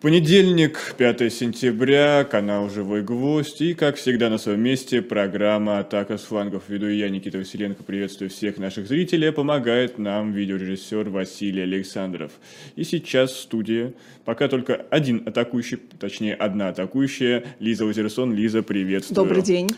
Понедельник, 5 сентября, канал «Живой гвоздь» и, как всегда, на своем месте программа «Атака с флангов». Веду я, Никита Василенко, приветствую всех наших зрителей, помогает нам видеорежиссер Василий Александров. И сейчас в студии пока только один атакующий, точнее, одна атакующая, Лиза Лазерсон. Лиза, приветствую. Добрый день.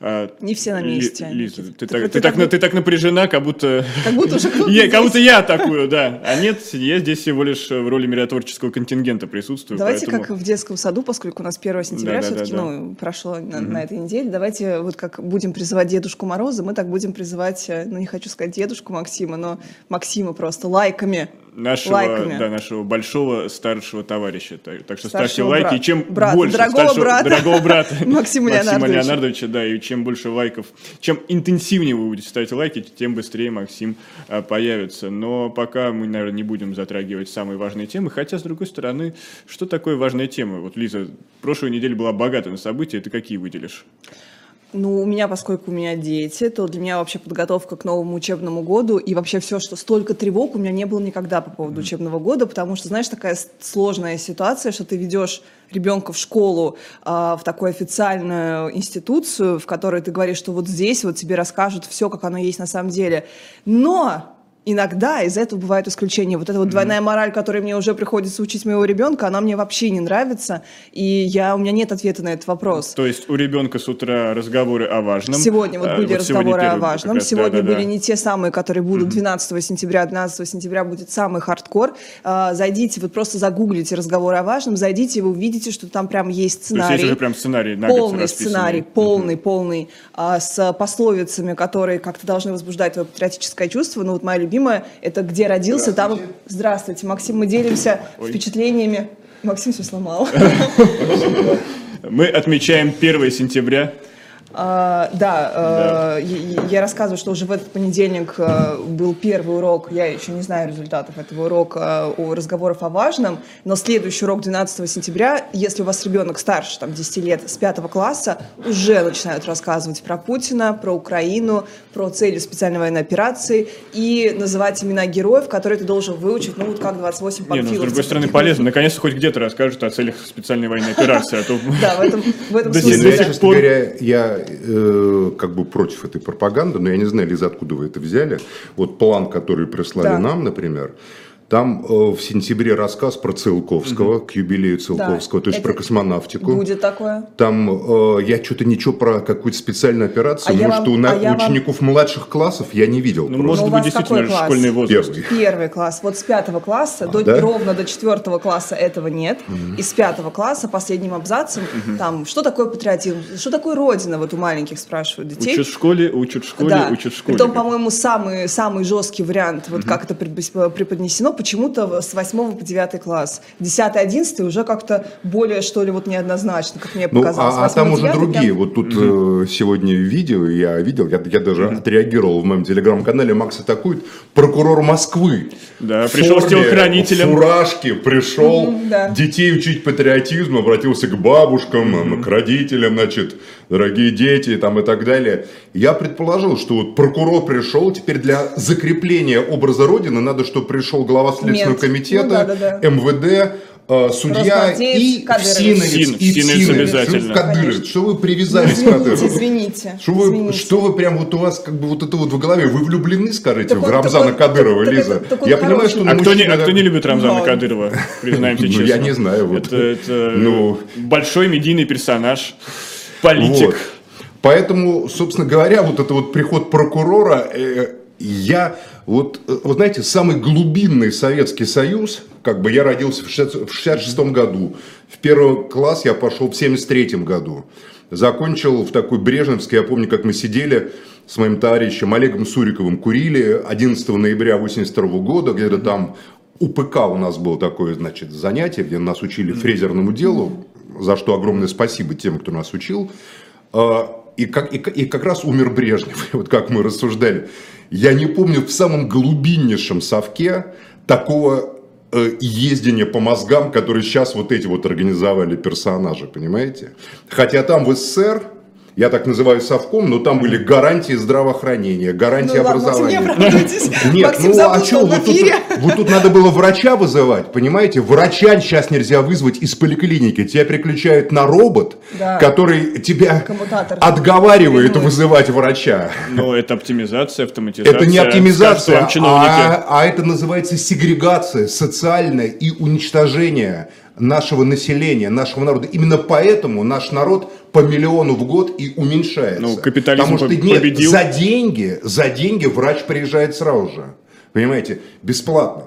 А, Не все на месте. Ли, Лиза, ты, ты, так, ты, ты, так, так, ты так напряжена, как будто... Как будто уже я, Как будто я атакую, да. А нет, я здесь всего лишь в роли миротворческого контингента присутствую чувствую. Давайте поэтому... как в детском саду, поскольку у нас 1 сентября да, все-таки да, да, ну, прошло на, угу. на этой неделе, давайте вот как будем призывать Дедушку Мороза, мы так будем призывать, э, ну не хочу сказать Дедушку Максима, но Максима просто лайками нашего, лайками. да, нашего большого старшего товарища. Так, так что старшего ставьте лайки. Брат. И чем брат, больше дорогого старшего, брата, дорогого брата Максима Леонардовича. Леонардовича, да, и чем больше лайков, чем интенсивнее вы будете ставить лайки, тем быстрее Максим а, появится. Но пока мы, наверное, не будем затрагивать самые важные темы. Хотя, с другой стороны, что такое важная тема? Вот, Лиза, прошлая неделя была богата на события. Ты какие выделишь? Ну, у меня, поскольку у меня дети, то для меня вообще подготовка к новому учебному году и вообще все, что столько тревог у меня не было никогда по поводу mm-hmm. учебного года, потому что, знаешь, такая сложная ситуация, что ты ведешь ребенка в школу, э, в такую официальную институцию, в которой ты говоришь, что вот здесь вот тебе расскажут все, как оно есть на самом деле. Но иногда из этого бывают исключения. Вот эта вот двойная мораль, которой мне уже приходится учить моего ребенка, она мне вообще не нравится, и я, у меня нет ответа на этот вопрос. То есть у ребенка с утра разговоры о важном. Сегодня вот а, были вот разговоры о важном. Раз, сегодня да, да, были да. не те самые, которые будут 12 сентября, 12 сентября будет самый хардкор. А, зайдите, вот просто загуглите разговоры о важном, зайдите, вы увидите, что там прям есть сценарий. То есть есть уже прям сценарий Полный сценарий, полный, угу. полный, а, с пословицами, которые как-то должны возбуждать твое патриотическое чувство. Ну вот моя любимое – это где родился, там... Здравствуйте, Максим, мы делимся Ой. впечатлениями. Максим все сломал. Мы отмечаем 1 сентября. А, да, да. Э, я, я рассказываю, что уже в этот понедельник э, был первый урок, я еще не знаю результатов этого урока, о разговоров о важном, но следующий урок 12 сентября, если у вас ребенок старше, там, 10 лет, с 5 класса, уже начинают рассказывать про Путина, про Украину, про цели специальной военной операции и называть имена героев, которые ты должен выучить, ну, вот как 28 панфиловцев. Не, ну, с другой стороны, полезно. Наконец-то хоть где-то расскажут о целях специальной военной операции. А да, в этом, в этом смысле. Честно говоря, я э, как бы против этой пропаганды, но я не знаю, Лиза, откуда вы это взяли. Вот план, который прислали да. нам, например, там э, в сентябре рассказ про Циолковского, угу. к юбилею Циолковского, да. то есть Это про космонавтику. Будет такое. Там э, я что-то ничего про какую-то специальную операцию, а может, вам, у на, а учеников вам... младших классов я не видел. Ну, может быть, действительно школьный возраст. Первый. Первый класс. Вот с пятого класса, а, до, да? ровно до четвертого класса этого нет. Угу. И с пятого класса последним абзацем угу. там, что такое патриотизм, что такое Родина, вот у маленьких спрашивают детей. Учат в школе, учат в школе, да. учат в школе. Потом, по-моему, самый, самый жесткий вариант, вот угу. как это преподнесено, почему-то с 8 по 9 класс. 10 11 уже как-то более, что ли, вот неоднозначно, как мне ну, показалось. А, а там уже другие. Прям... Вот тут угу. сегодня видео я видел, я, я даже угу. отреагировал в моем телеграм-канале «Макс атакует» прокурор Москвы. Да, пришел форме, с телохранителем. фуражки, пришел угу, да. детей учить патриотизму, обратился к бабушкам, угу. к родителям, значит, дорогие дети там и так далее. Я предположил, что вот прокурор пришел, теперь для закрепления образа Родины надо, чтобы пришел глава Следственного Нет. комитета, ну, да, да, да. МВД, э, судья и Всиновец, Син, и Всиновец, обязательно. Кадыров. Что вы привязались извините, к Кадырову? Извините, что вы, извините. Что вы прям вот у вас как бы вот это вот в голове, вы влюблены, скажите, так в Рамзана такой, Кадырова, так, Лиза? Так, так я понимаю, что... А кто, не, а кто не любит Рамзана Но... Кадырова, признаемся честно? Ну, я не знаю. Вот. Это, это ну... большой медийный персонаж, политик. Вот. Поэтому, собственно говоря, вот это вот приход прокурора, э, я, вот, э, вот знаете, самый глубинный Советский Союз, как бы я родился в 66 году, в первый класс я пошел в 73 году, закончил в такой Брежневский, я помню, как мы сидели с моим товарищем Олегом Суриковым, курили 11 ноября 82 года, где-то там у ПК у нас было такое, значит, занятие, где нас учили фрезерному делу, за что огромное спасибо тем, кто нас учил. И как, и, и как раз умер Брежнев, вот как мы рассуждали. Я не помню в самом глубиннейшем совке такого э, ездения по мозгам, которые сейчас вот эти вот организовали персонажи, понимаете? Хотя там в СССР я так называю совком, но там были гарантии здравоохранения, гарантии Ну ладно, Максим, не образования. Нет, Максим ну а что вот тут, вот тут надо было врача вызывать, понимаете? Врача сейчас нельзя вызвать из поликлиники. Тебя переключают на робот, Да. который тебя Коммутатор. отговаривает Ревнует. вызывать врача. Но это оптимизация, автоматизация. Это не оптимизация, а, а это называется сегрегация социальная и уничтожение нашего населения, нашего народа. Именно поэтому наш народ по миллиону в год и уменьшается. Ну, капитализм Потому что нет, победил. за деньги, за деньги врач приезжает сразу же. Понимаете? Бесплатно.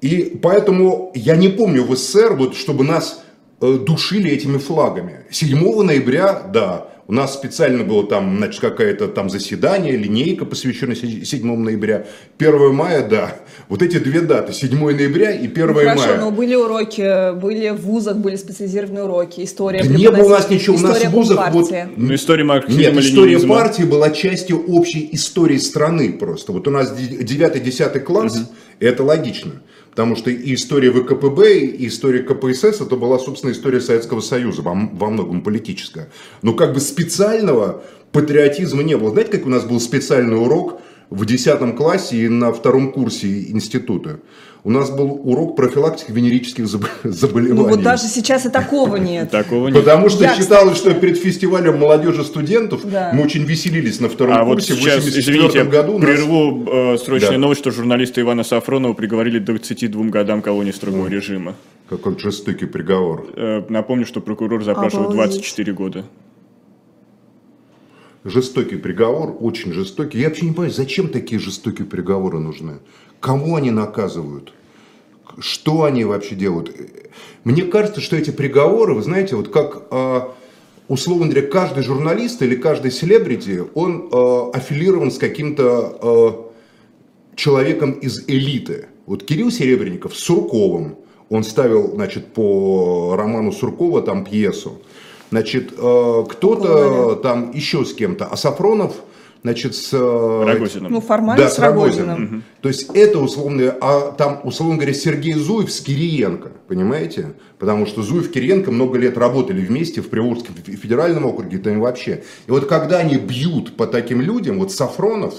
И поэтому я не помню в СССР, вот, чтобы нас э, душили этими флагами. 7 ноября, да, у нас специально было там, значит, какое-то там заседание, линейка, посвященная се- 7 ноября. 1 мая, да. Вот эти две даты, 7 ноября и 1 Ну, Хорошо, мая. но были уроки, были в вузах, были специализированные уроки, история Да не было у нас ничего, у нас в вузах вот... Ну, история марксизма, Нет, история партии была частью общей истории страны просто. Вот у нас 9-10 класс, и это логично. Потому что и история ВКПБ, и история КПСС, это была, собственно, история Советского Союза, во, во многом политическая. Но как бы специального патриотизма не было. Знаете, как у нас был специальный урок в 10 классе и на втором курсе института? У нас был урок профилактики венерических заб- заболеваний. Ну вот даже сейчас и такого нет. Такого нет. Потому что считалось, что перед фестивалем молодежи студентов мы очень веселились на втором А вот курсе в сейчас, 84 извините, году. прерву э, срочная Да. новость, что журналиста Ивана Сафронова приговорили к 22 годам колонии строгого режима. Какой жестокий приговор. Э, напомню, что прокурор запрашивал Обалдеть. 24 года. Жестокий приговор, очень жестокий. Я вообще не понимаю, зачем такие жестокие приговоры нужны? Кому они наказывают? Что они вообще делают? Мне кажется, что эти приговоры, вы знаете, вот как, э, условно говоря, каждый журналист или каждый селебрити, он э, аффилирован с каким-то э, человеком из элиты. Вот Кирилл Серебренников с Сурковым, он ставил, значит, по роману Суркова там пьесу. Значит, э, кто-то там еще с кем-то, а Сафронов, значит, с... э, Рогозиным. Ну, формально да, с Рогозиным. Рогозиным. То есть это условно, а там, условно говоря, Сергей Зуев с Кириенко, понимаете? Потому что Зуев и Кириенко много лет работали вместе в Приволжском фе- федеральном округе, там и вообще. И вот когда они бьют по таким людям, вот Сафронов,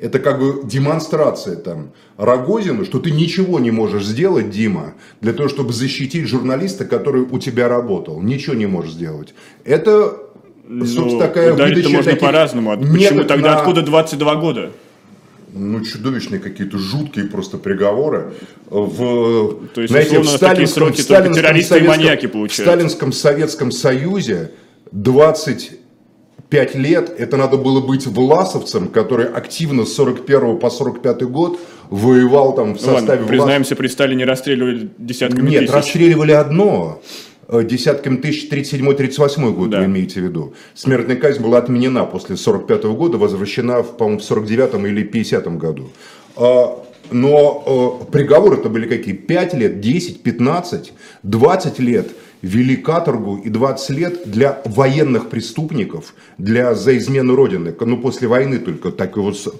это как бы демонстрация там Рогозину, что ты ничего не можешь сделать, Дима, для того, чтобы защитить журналиста, который у тебя работал. Ничего не можешь сделать. Это, собственно, Ну, такая ударить-то можно таких по-разному. А Почему тогда на- откуда 22 года? ну, чудовищные какие-то жуткие просто приговоры. В, То есть, знаете, в условно, такие сталинском, сроки в сталинском террористы и маньяки в получают. сталинском Советском Союзе 25 лет это надо было быть власовцем, который активно с 41 по 45 год воевал там в Ну ладно, составе влас- признаемся, при Сталине расстреливали десятками Нет, тысяч. расстреливали одно. Э, Десятками тысяч 37-38 год, Да. вы имеете в виду. Смертная казнь была отменена после 45 года, возвращена, в, по-моему, в 49 или 50 году. А, Но э, приговоры-то были какие? 5 лет, 10, 15, 20 лет вели каторгу и 20 лет для военных преступников, для за измену Родины. Ну, после войны только такой вот,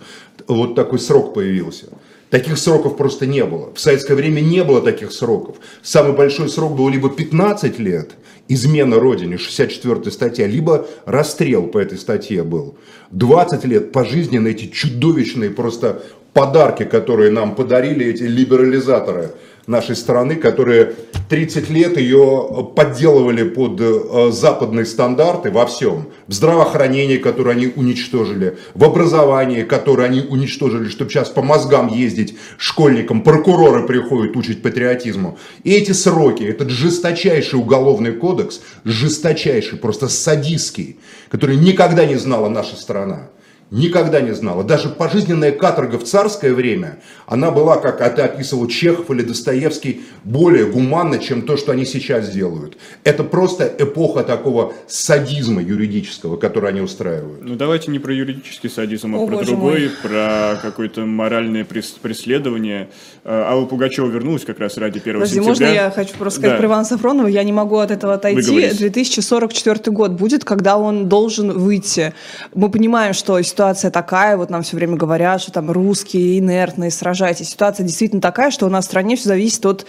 вот такой срок появился. Таких сроков просто не было. В советское время не было таких сроков. Самый большой срок был либо 15 лет, измена Родине, 64 статья, либо расстрел по этой статье был. 20 лет пожизненно эти чудовищные просто подарки, которые нам подарили эти либерализаторы нашей страны, которые 30 лет ее подделывали под э, западные стандарты во всем. В здравоохранении, которое они уничтожили, в образовании, которое они уничтожили, чтобы сейчас по мозгам ездить школьникам, прокуроры приходят учить патриотизму. И эти сроки, этот жесточайший уголовный кодекс, жесточайший, просто садистский, который никогда не знала наша страна. Никогда не знала. Даже пожизненная каторга в царское время, она была, как это описывал Чехов или Достоевский, более гуманна, чем то, что они сейчас делают. Это просто эпоха такого садизма юридического, который они устраивают. Ну давайте не про юридический садизм, а О, про другой, мой. про какое-то моральное прес- преследование. Э, Алла Пугачева вернулась как раз ради 1 Подожди, сентября. можно я хочу просто сказать Да. про Ивана Сафронова? Я не могу от этого отойти. Выговорись. 2044 год будет, когда он должен выйти. Мы понимаем, что ситуация такая, вот нам все время говорят, что там русские инертные, сражайтесь. Ситуация действительно такая, что у нас в стране все зависит от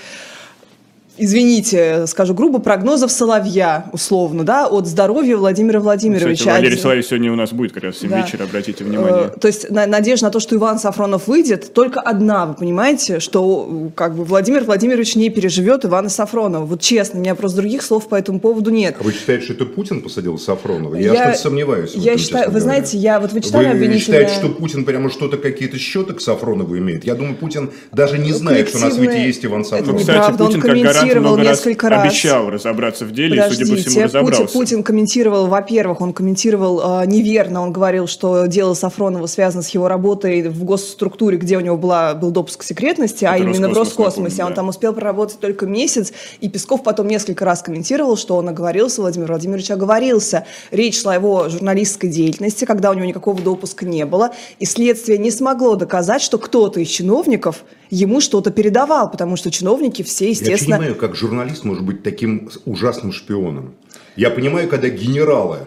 извините, скажу грубо, прогнозов Соловья, условно, да, от здоровья Владимира Владимировича. Кстати, Валерий Соловей сегодня у нас будет как раз в 7 да. вечера, обратите внимание. Э, то есть на, надежда на то, что Иван Сафронов выйдет, только одна, вы понимаете, что как бы Владимир Владимирович не переживет Ивана Сафронова. Вот честно, у меня просто других слов по этому поводу нет. А вы считаете, что это Путин посадил Сафронова? Я, я сомневаюсь. Я этом, считаю, вы говоря. знаете, я вот вы читали Вы обвинительное... считаете, что Путин прямо что-то, какие-то счеты к Сафронову имеет? Я думаю, Путин даже не знает, что на свете есть Иван Сафронов. Это ну, кстати, Путин он комментировал несколько несколько раз. обещал разобраться в деле, Подождите, и, судя по всему, разобрался. Путин, Путин комментировал, во-первых, он комментировал э, неверно, он говорил, что дело Сафронова связано с его работой в госструктуре, где у него была, был допуск к секретности, Это а именно в Роскосмосе. Напомню, он там успел проработать только месяц, и Песков потом несколько раз комментировал, что он оговорился, Владимир Владимирович оговорился. Речь шла о его журналистской деятельности, когда у него никакого допуска не было, и следствие не смогло доказать, что кто-то из чиновников ему что-то передавал, потому что чиновники все, естественно... Понимаю, как журналист может быть таким ужасным шпионом. Я понимаю, когда генералы,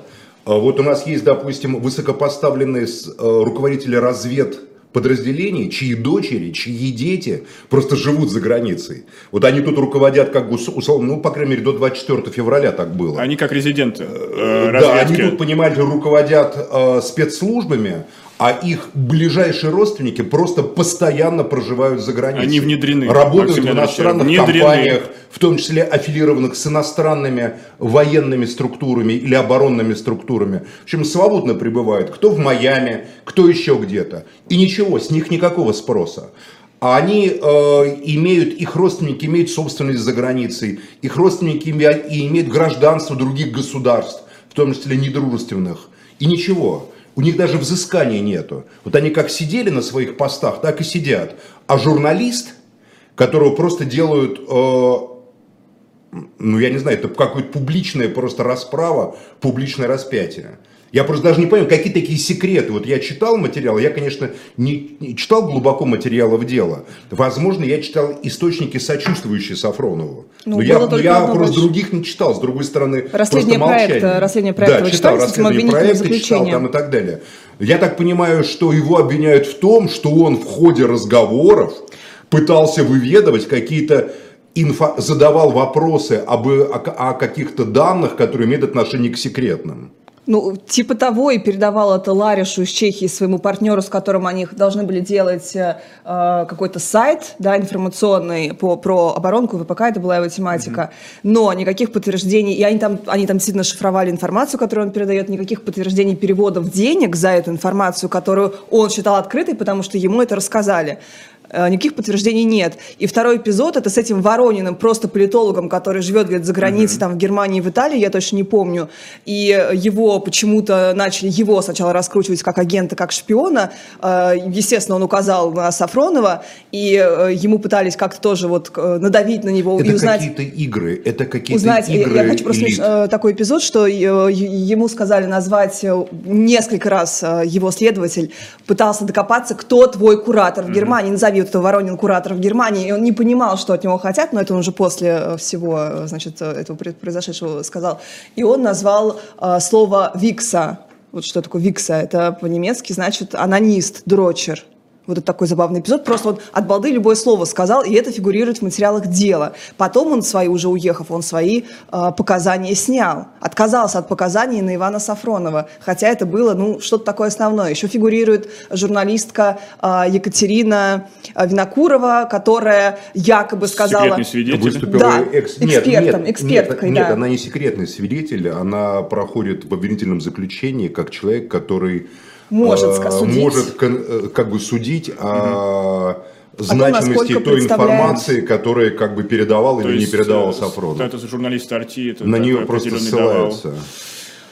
а вот у нас есть, допустим, высокопоставленные э, руководители развед подразделений, чьи дочери, чьи дети просто живут за границей. Вот они тут руководят, как бы, условно, ну, по крайней мере, до 24 февраля так было. Они как резиденты э, Да, они тут, понимаете, руководят э, спецслужбами, а их ближайшие родственники просто постоянно проживают за границей. Они внедрены. Работают в иностранных внедрены. компаниях, в том числе аффилированных с иностранными военными структурами или оборонными структурами. В общем, свободно пребывают. Кто в Майами, кто еще где-то. И ничего, с них никакого спроса. А они э, имеют, их родственники имеют собственность за границей, их родственники имеют гражданство других государств, в том числе недружественных. И ничего. У них даже взыскания нету. Вот они как сидели на своих постах, так и сидят. А журналист, которого просто делают, э, ну я не знаю, это какое-то публичное просто расправа, публичное распятие. Я просто даже не понимаю, какие такие секреты. Вот я читал материалы, я, конечно, не, не читал глубоко материалов дела. Возможно, я читал источники, сочувствующие Сафронову. Ну, но я, но я просто больше... других не читал. С другой стороны, расследование просто проекта, расследование проекта да, читал расследование проекта, читал там и так далее. Я так понимаю, что его обвиняют в том, что он в ходе разговоров пытался выведывать какие-то инфо, задавал вопросы об, о, о каких-то данных, которые имеют отношение к секретным. Ну, типа того, и передавал это Ларишу из Чехии, своему партнеру, с которым они должны были делать э, какой-то сайт, да, информационный по, про оборонку ВПК, это была его тематика. Mm-hmm. Но никаких подтверждений, и они там, они там действительно шифровали информацию, которую он передает, никаких подтверждений переводов денег за эту информацию, которую он считал открытой, потому что ему это рассказали. Э, никаких подтверждений нет. И второй эпизод это с этим Ворониным, просто политологом, который живет где-то за границей, mm-hmm. там в Германии, в Италии, я точно не помню. И его почему-то начали его сначала раскручивать как агента, как шпиона. Э, естественно, он указал на Сафронова, и э, ему пытались как-то тоже вот надавить на него это и узнать. какие-то игры, это какие-то узнать, игры. Я хочу просто элит. такой эпизод, что ему сказали назвать несколько раз его следователь пытался докопаться, кто твой куратор в Германии, назови этого Воронин куратор в Германии, и он не понимал, что от него хотят, но это он уже после э, всего, э, значит, э, этого произошедшего сказал. И он назвал э, слово «викса». Вот что такое «викса»? Это по-немецки значит «анонист», «дрочер». Вот это такой забавный эпизод. Просто вот от балды любое слово сказал, и это фигурирует в материалах дела. Потом он свои, уже уехав, он свои э, показания снял. Отказался от показаний на Ивана Сафронова. Хотя это было, ну, что-то такое основное. Еще фигурирует журналистка э, Екатерина Винокурова, которая якобы сказала... Секретный свидетель? Да, экс... нет, экспертом, нет, эксперткой, нет, да. Нет, она не секретный свидетель, она проходит в обвинительном заключении как человек, который может э, судить. Может э, как бы судить о значимости том, той информации, которая как бы передавал То или не передавал э, Сафронов. Это журналист Арти, это на нее просто ссылаются. Давал.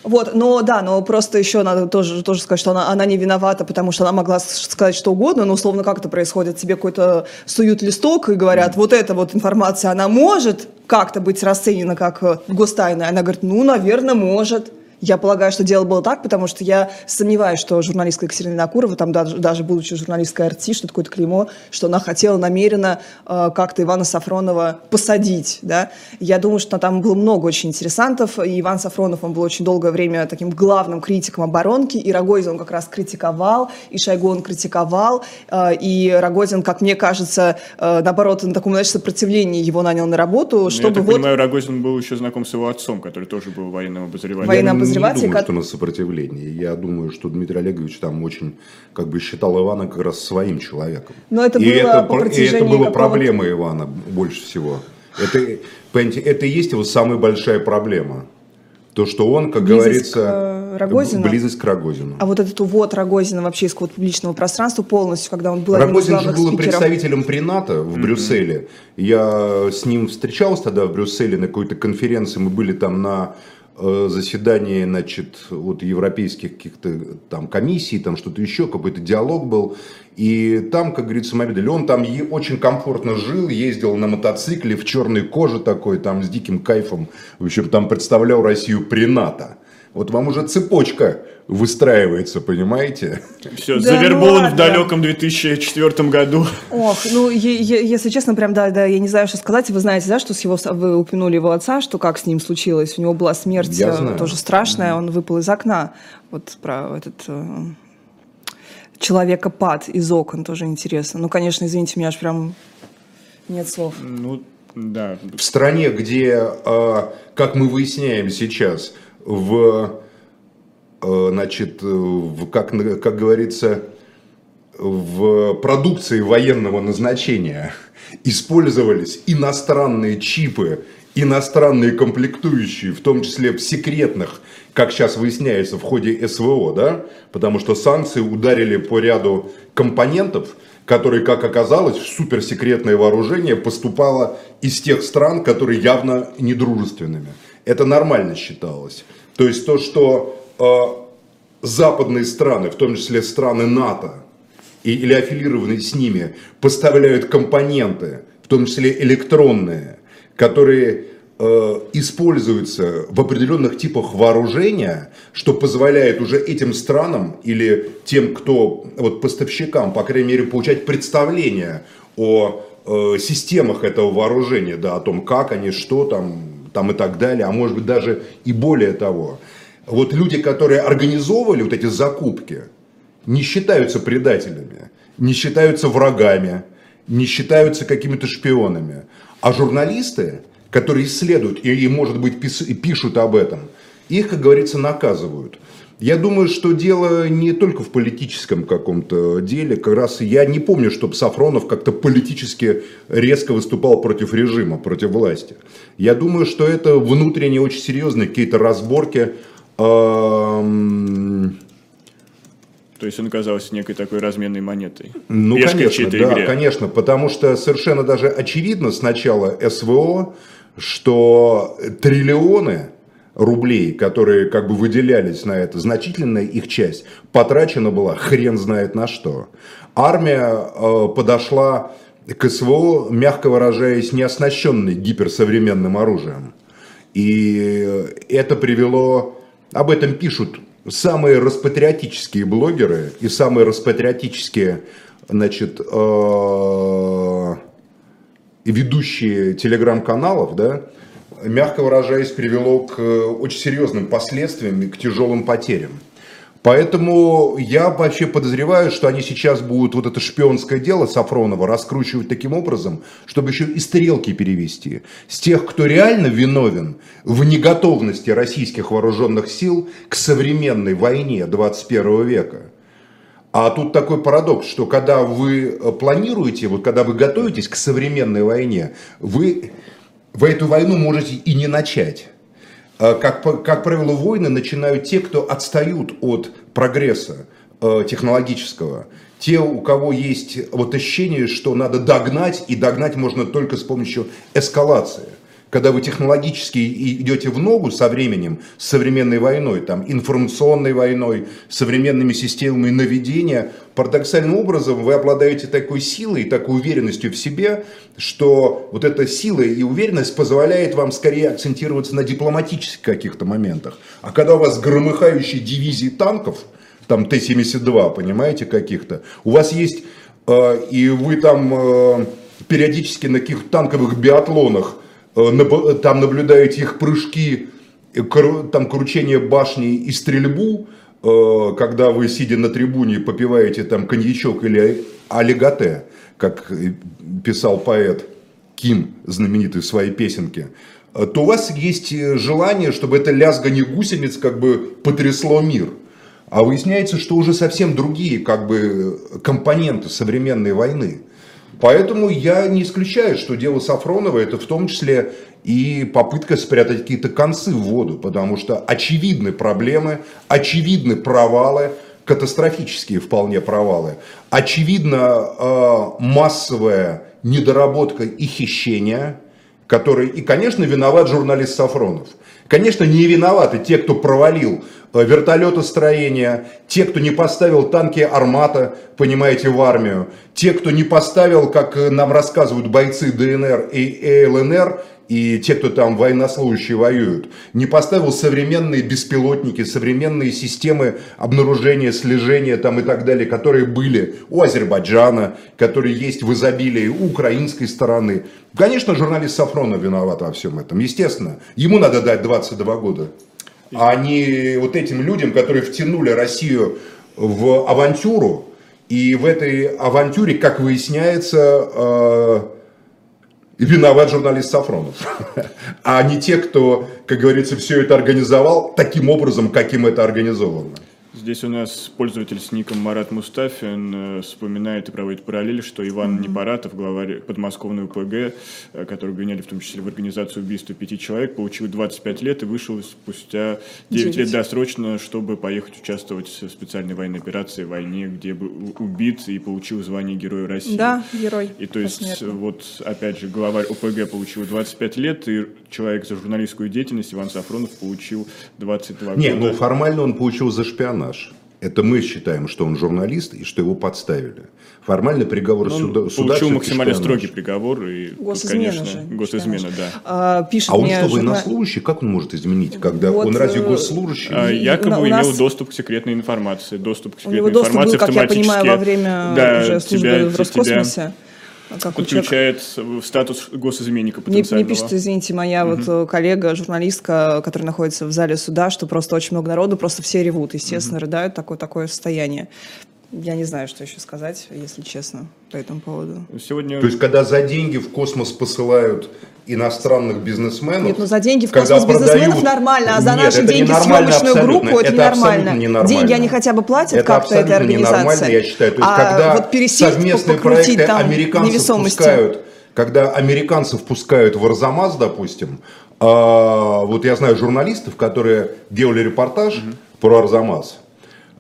Вот, но да, но просто еще надо тоже, тоже сказать, что она, она не виновата, потому что она могла сказать что угодно, но условно как это происходит, тебе какой-то суют листок и говорят, вот эта вот информация, она может как-то быть расценена как гостайная, она говорит, ну, наверное, может. Я полагаю, что дело было так, потому что я сомневаюсь, что журналистка Екатерина Накурова, там даже, даже будучи журналисткой РТ, что такое клеймо, что она хотела намеренно э, как-то Ивана Сафронова посадить. Да? Я думаю, что там было много очень интересантов, и Иван Сафронов, он был очень долгое время таким главным критиком оборонки, и Рогозин он как раз критиковал, и Шойгу он критиковал, э, и Рогозин, как мне кажется, э, наоборот, на таком, знаешь, сопротивлении его нанял на работу, Ну, чтобы Я так вот... понимаю, Рогозин был еще знаком с его отцом, который тоже был военным обозревателем. Военным Я не обозреватель, думаю, как- что на сопротивлении. Я думаю, что Дмитрий Олегович там очень как бы считал Ивана как раз своим человеком. Но это и было это, по и это было проблемой Ивана больше всего. Это, понимаете, это и есть его самая большая проблема. То, что он, как Близость говорится, к, э, Рогозину? близость к Рогозину. А вот этот увод Рогозина вообще из какого-то публичного пространства полностью, когда он был Рогозин же был спикеров. представителем при НАТО в Брюсселе. Я с ним встречался тогда в Брюсселе на какой-то конференции. Мы были там на э, заседании, значит, вот европейских каких-то там комиссий, там что-то еще, какой-то диалог был. И там, как говорится, мы видели, он там очень комфортно жил, ездил на мотоцикле в черной коже такой, там с диким кайфом. В общем, там представлял Россию при НАТО. Вот вам уже цепочка выстраивается, понимаете? Все, Да завербован ну в далеком 2004 году. Ох, ну, если честно, прям, да, да, я не знаю, что сказать. Вы знаете, да, что с его, вы упомянули его отца, что как с ним случилось. У него была смерть Я э, знаю. тоже страшная, он выпал из окна. Вот про этот э, человека-пад из окон тоже интересно. Ну, конечно, извините, меня аж прям нет слов. Ну, да. в стране, где, э, как мы выясняем сейчас, в, значит, э, как, как говорится, в продукции военного назначения использовались иностранные чипы, иностранные комплектующие, в том числе в секретных, как сейчас выясняется, в ходе СВО, да, потому что санкции ударили по ряду компонентов, которые, как оказалось, в суперсекретное вооружение поступало из тех стран, которые явно недружественными. Это нормально считалось. То есть то, что э, западные страны, в том числе страны НАТО, и, или аффилированные с ними, поставляют компоненты, в том числе электронные, которые э, используются в определенных типах вооружения, что позволяет уже этим странам или тем, кто вот поставщикам, по крайней мере, получать представление о э, системах этого вооружения, да, о том, как они, что там, там и так далее, а может быть даже и более того. Вот люди, которые организовывали вот эти закупки, не считаются предателями, не считаются врагами, не считаются какими-то шпионами. А журналисты, которые исследуют и, и, может быть, пишут об этом, их, как говорится, наказывают. Я думаю, что дело не только в политическом каком-то деле. Как раз я не помню, чтобы Сафронов как-то политически резко выступал против режима, против власти. Я думаю, что это внутренние очень серьезные какие-то разборки. То есть он оказался некой такой разменной монетой. Ну, Пешкой конечно, да, игре. конечно, потому что совершенно даже очевидно с начала СВО, что триллионы рублей, которые как бы выделялись на это, значительная их часть потрачена была хрен знает на что. Армия э, подошла к СВО, мягко выражаясь, не оснащенной гиперсовременным оружием. И это привело, об этом пишут самые распатриотические блогеры и самые распатриотические, значит, э, ведущие телеграм-каналов, да, мягко выражаясь, привело к э, очень серьезным последствиям и к тяжелым потерям. Поэтому я вообще подозреваю, что они сейчас будут вот это шпионское дело Сафронова раскручивать таким образом, чтобы еще и стрелки перевести. С тех, кто реально виновен в неготовности российских вооруженных сил к современной войне 21 века. А тут такой парадокс, что когда вы э, планируете, вот когда вы готовитесь к современной войне, вы, вы эту войну можете и не начать. Э, Как, как правило, войны начинают те, кто отстают от прогресса э, технологического. Те, у кого есть вот ощущение, что надо догнать, и догнать можно только с помощью эскалации. Когда вы технологически идете в ногу со временем, с современной войной, там, информационной войной, современными системами наведения, парадоксальным образом вы обладаете такой силой и такой уверенностью в себе, что вот эта сила и уверенность позволяет вам скорее акцентироваться на дипломатических каких-то моментах. А когда у вас громыхающие дивизии танков, там Т-72, понимаете, каких-то, у вас есть, э, и вы там э, периодически на каких-то танковых биатлонах там наблюдаете их прыжки, э, там кручение башни и стрельбу, э, когда вы, сидя на трибуне, попиваете там коньячок или аллигате, как писал поэт Ким, знаменитый в своей песенке, то у вас есть желание, чтобы это лязгание гусениц как бы потрясло мир. А выясняется, что уже совсем другие как бы компоненты современной войны – Поэтому я не исключаю, что дело Сафронова это в том числе и попытка спрятать какие-то концы в воду, потому что очевидны проблемы, очевидны провалы, катастрофические вполне провалы, очевидно э, массовая недоработка и хищение, который, и, конечно, виноват журналист Сафронов. Конечно, не виноваты те, кто провалил вертолетостроения, те, кто не поставил танки «Армата», понимаете, в армию, те, кто не поставил, как нам рассказывают бойцы ДНР и ЛНР, и те, кто там военнослужащие воюют, не поставил современные беспилотники, современные системы обнаружения, слежения там и так далее, которые были у Азербайджана, которые есть в изобилии у украинской стороны. Конечно, журналист Сафронов виноват во всем этом, естественно. Ему надо дать 22 года а не вот этим людям, которые втянули Россию в авантюру. И в этой авантюре, как выясняется, э, виноват журналист Сафронов, а не те, кто, как говорится, все это организовал таким образом, каким это организовано. Здесь у нас пользователь с ником Марат Мустафин э, вспоминает и проводит параллель, что Иван mm-hmm. Непаратов, главарь подмосковной УПГ, э, который обвиняли в том числе в организации убийства пяти человек, получил 25 лет и вышел спустя 9, 9. лет досрочно, чтобы поехать участвовать в специальной военной операции, в войне, где был убит и получил звание Героя России. Да, герой. И то есть, посмертно. вот опять же, главарь УПГ получил 25 лет, и человек за журналистскую деятельность Иван Сафронов получил 22 года. Не, ну формально он получил за шпионаж. Это мы считаем, что он журналист и что его подставили. Формальный приговор Но суда, суда получил максимально шпионаж. строгий приговор. И, госизмена конечно, же. Госизмена, да. А, пишет а он что, военнослужащий? Как он может изменить? Когда вот, он разве э, госслужащий? А, якобы у нас... имел доступ к секретной информации. Доступ к секретной у него доступ информации был, как я понимаю, во время да, уже службы тебя, в Роскосмосе. Тебя как подключает в статус госизменника потенциального. Мне, мне пишет, извините, моя угу. вот э, коллега, журналистка, которая находится в зале суда, что просто очень много народу, просто все ревут, естественно, угу. рыдают, такое, такое состояние. Я не знаю, что еще сказать, если честно, по этому поводу. Сегодня... То есть, когда за деньги в космос посылают иностранных бизнесменов. Нет, ну за деньги в космос бизнесменов нормально, а за Нет, наши деньги съемочную группу это, это ненормально. ненормально. Деньги они хотя бы платят как-то этой организации. я считаю. То есть, а когда вот совместные проекты там американцев пускают, когда американцев пускают в Арзамас, допустим, а, вот я знаю журналистов, которые делали репортаж угу. про Арзамас Э,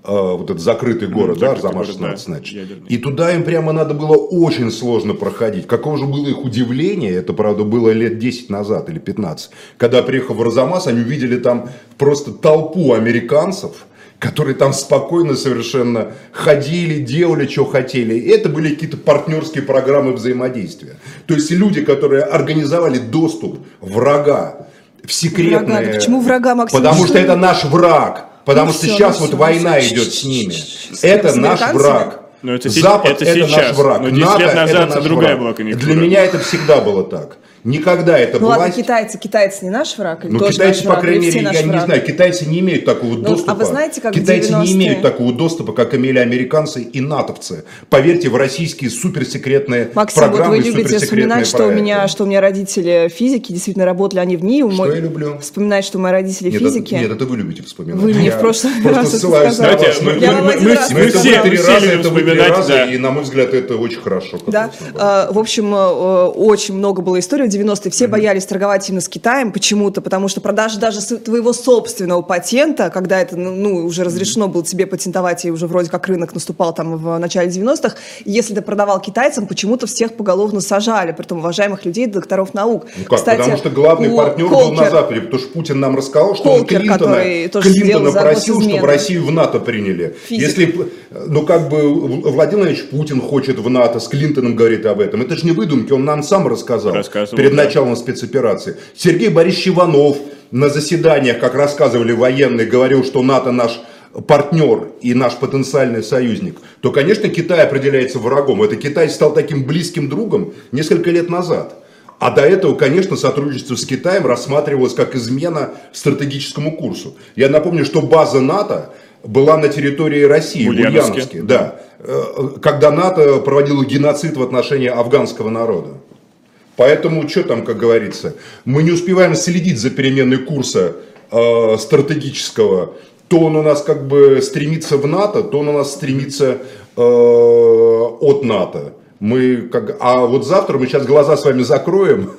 вот этот закрытый город, да, Арзамас 16, да, значит. Ядерный. И туда им прямо надо было очень сложно проходить. Каково же было их удивление, это, правда, было лет 10 назад или 15, когда, приехав в Арзамас, они увидели там просто толпу американцев, которые там спокойно совершенно ходили, делали, что хотели. И это были какие-то партнерские программы взаимодействия. То есть люди, которые организовали доступ врага в секретные... Врага. Почему врага, Максим? Потому что это наш враг. Потому ну, что все, сейчас ну, вот все, война все. идет с ними. Это наш враг. Но это, Запад это, это наш враг. Но 10 НАТО лет назад это другая враг. была конъюнктура. Для меня это всегда было так. Никогда это ну, власть... ладно, китайцы, китайцы не наш враг? Или ну, китайцы, по крайней мере, я не знаю, китайцы не имеют такого ну, доступа. А вы знаете, как китайцы не имеют такого доступа, как имели американцы и натовцы. Поверьте, в российские суперсекретные Максим, программы вот вы любите вспоминать, что у, меня, что у меня родители физики, действительно работали они в НИИ. Что мой... я люблю? Вспоминать, что мои родители нет, физики. Это, нет, это вы любите вспоминать. Вы мне в прошлый раз на вас. Мы все три раза, это вы три раза, и, на мой взгляд, это очень хорошо. Да, а, в общем, э, очень много было историй 90-е все боялись торговать именно с Китаем почему-то, потому что продажа даже с твоего собственного патента, когда это ну, ну, уже разрешено было тебе патентовать, и уже вроде как рынок наступал там в начале 90-х, если ты продавал китайцам, почему-то всех поголовно сажали, при том уважаемых людей, докторов наук. Ну как, Кстати, потому что главный партнер Колкер, был на Западе, потому что Путин нам рассказал, что Колкер, он Клинтона, Клинтона просил, чтобы Россию в НАТО приняли. Физик. Если, ну как бы Владимир Владимирович Путин хочет в НАТО, с Клинтоном говорит об этом. Это же не выдумки, он нам сам рассказал перед началом спецоперации. Сергей Борисович Иванов на заседаниях, как рассказывали военные, говорил, что НАТО наш партнер и наш потенциальный союзник, то, конечно, Китай определяется врагом. Это Китай стал таким близким другом несколько лет назад. А до этого, конечно, сотрудничество с Китаем рассматривалось как измена стратегическому курсу. Я напомню, что база НАТО была на территории России, в Ульяновске. Да, э, когда НАТО проводило геноцид в отношении афганского народа. Поэтому, что там, как говорится, мы не успеваем следить за переменной курса э, стратегического. То он у нас как бы стремится в НАТО, то он у нас стремится э, от НАТО. Мы как... А вот завтра мы сейчас глаза с вами закроем,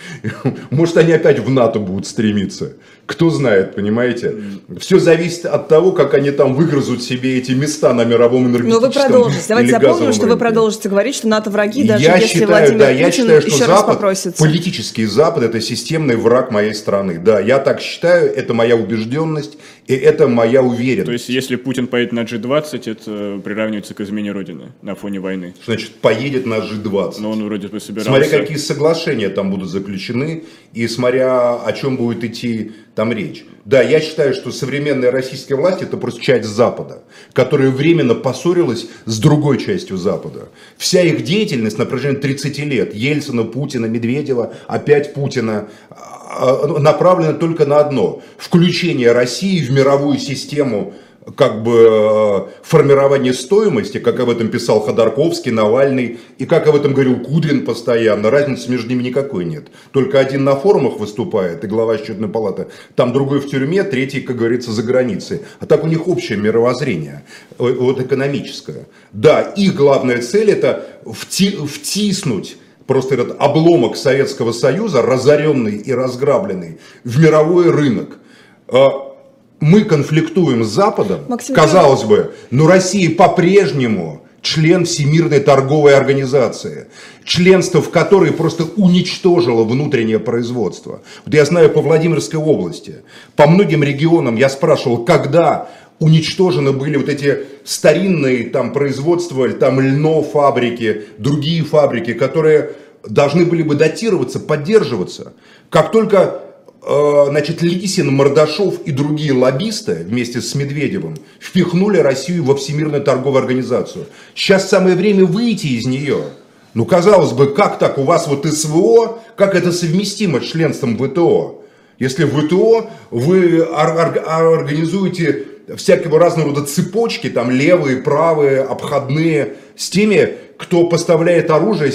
может они опять в НАТО будут стремиться. Кто знает, понимаете? Все зависит от того, как они там выгрызут себе эти места на мировом энергетическом Но вы продолжите. Давайте запомним, что вы продолжите говорить, что НАТО враги, даже я если считаю, Владимир да, Путин я считаю, что еще Запад, раз попросится. политический Запад, это системный враг моей страны. Да, я так считаю, это моя убежденность, и это моя уверенность. То есть, если Путин поедет на G20, это приравнивается к измене Родины на фоне войны? Значит, поедет на G20. Но он вроде бы собирался... Смотря какие соглашения там будут заключены, и смотря о чем будет идти там речь. Да, я считаю, что современная российская власть это просто часть Запада, которая временно поссорилась с другой частью Запада. Вся их деятельность на протяжении 30 лет, Ельцина, Путина, Медведева, опять Путина, а, а, направлена только на одно – включение России в мировую систему как бы э, формирование стоимости, как об этом писал Ходорковский, Навальный, и как об этом говорил Кудрин постоянно, разницы между ними никакой нет. Только один на форумах выступает, и глава счетной палаты, там другой в тюрьме, третий, как говорится, за границей. А так у них общее мировоззрение, э, вот экономическое. Да, их главная цель это вти, втиснуть просто этот обломок Советского Союза, разоренный и разграбленный, в мировой рынок а мы конфликтуем с Западом, Максим, казалось бы, но Россия по-прежнему член Всемирной торговой организации, членство в которой просто уничтожило внутреннее производство. Вот я знаю по Владимирской области, по многим регионам я спрашивал, когда уничтожены были вот эти старинные там производства, там льно фабрики, другие фабрики, которые должны были бы датироваться, поддерживаться. Как только значит, Лисин, Мордашов и другие лоббисты вместе с Медведевым впихнули Россию во Всемирную торговую организацию. Сейчас самое время выйти из нее. Ну, казалось бы, как так у вас вот СВО, как это совместимо с членством ВТО? Если в ВТО вы организуете всякого разного рода цепочки, там левые, правые, обходные, с теми, кто поставляет оружие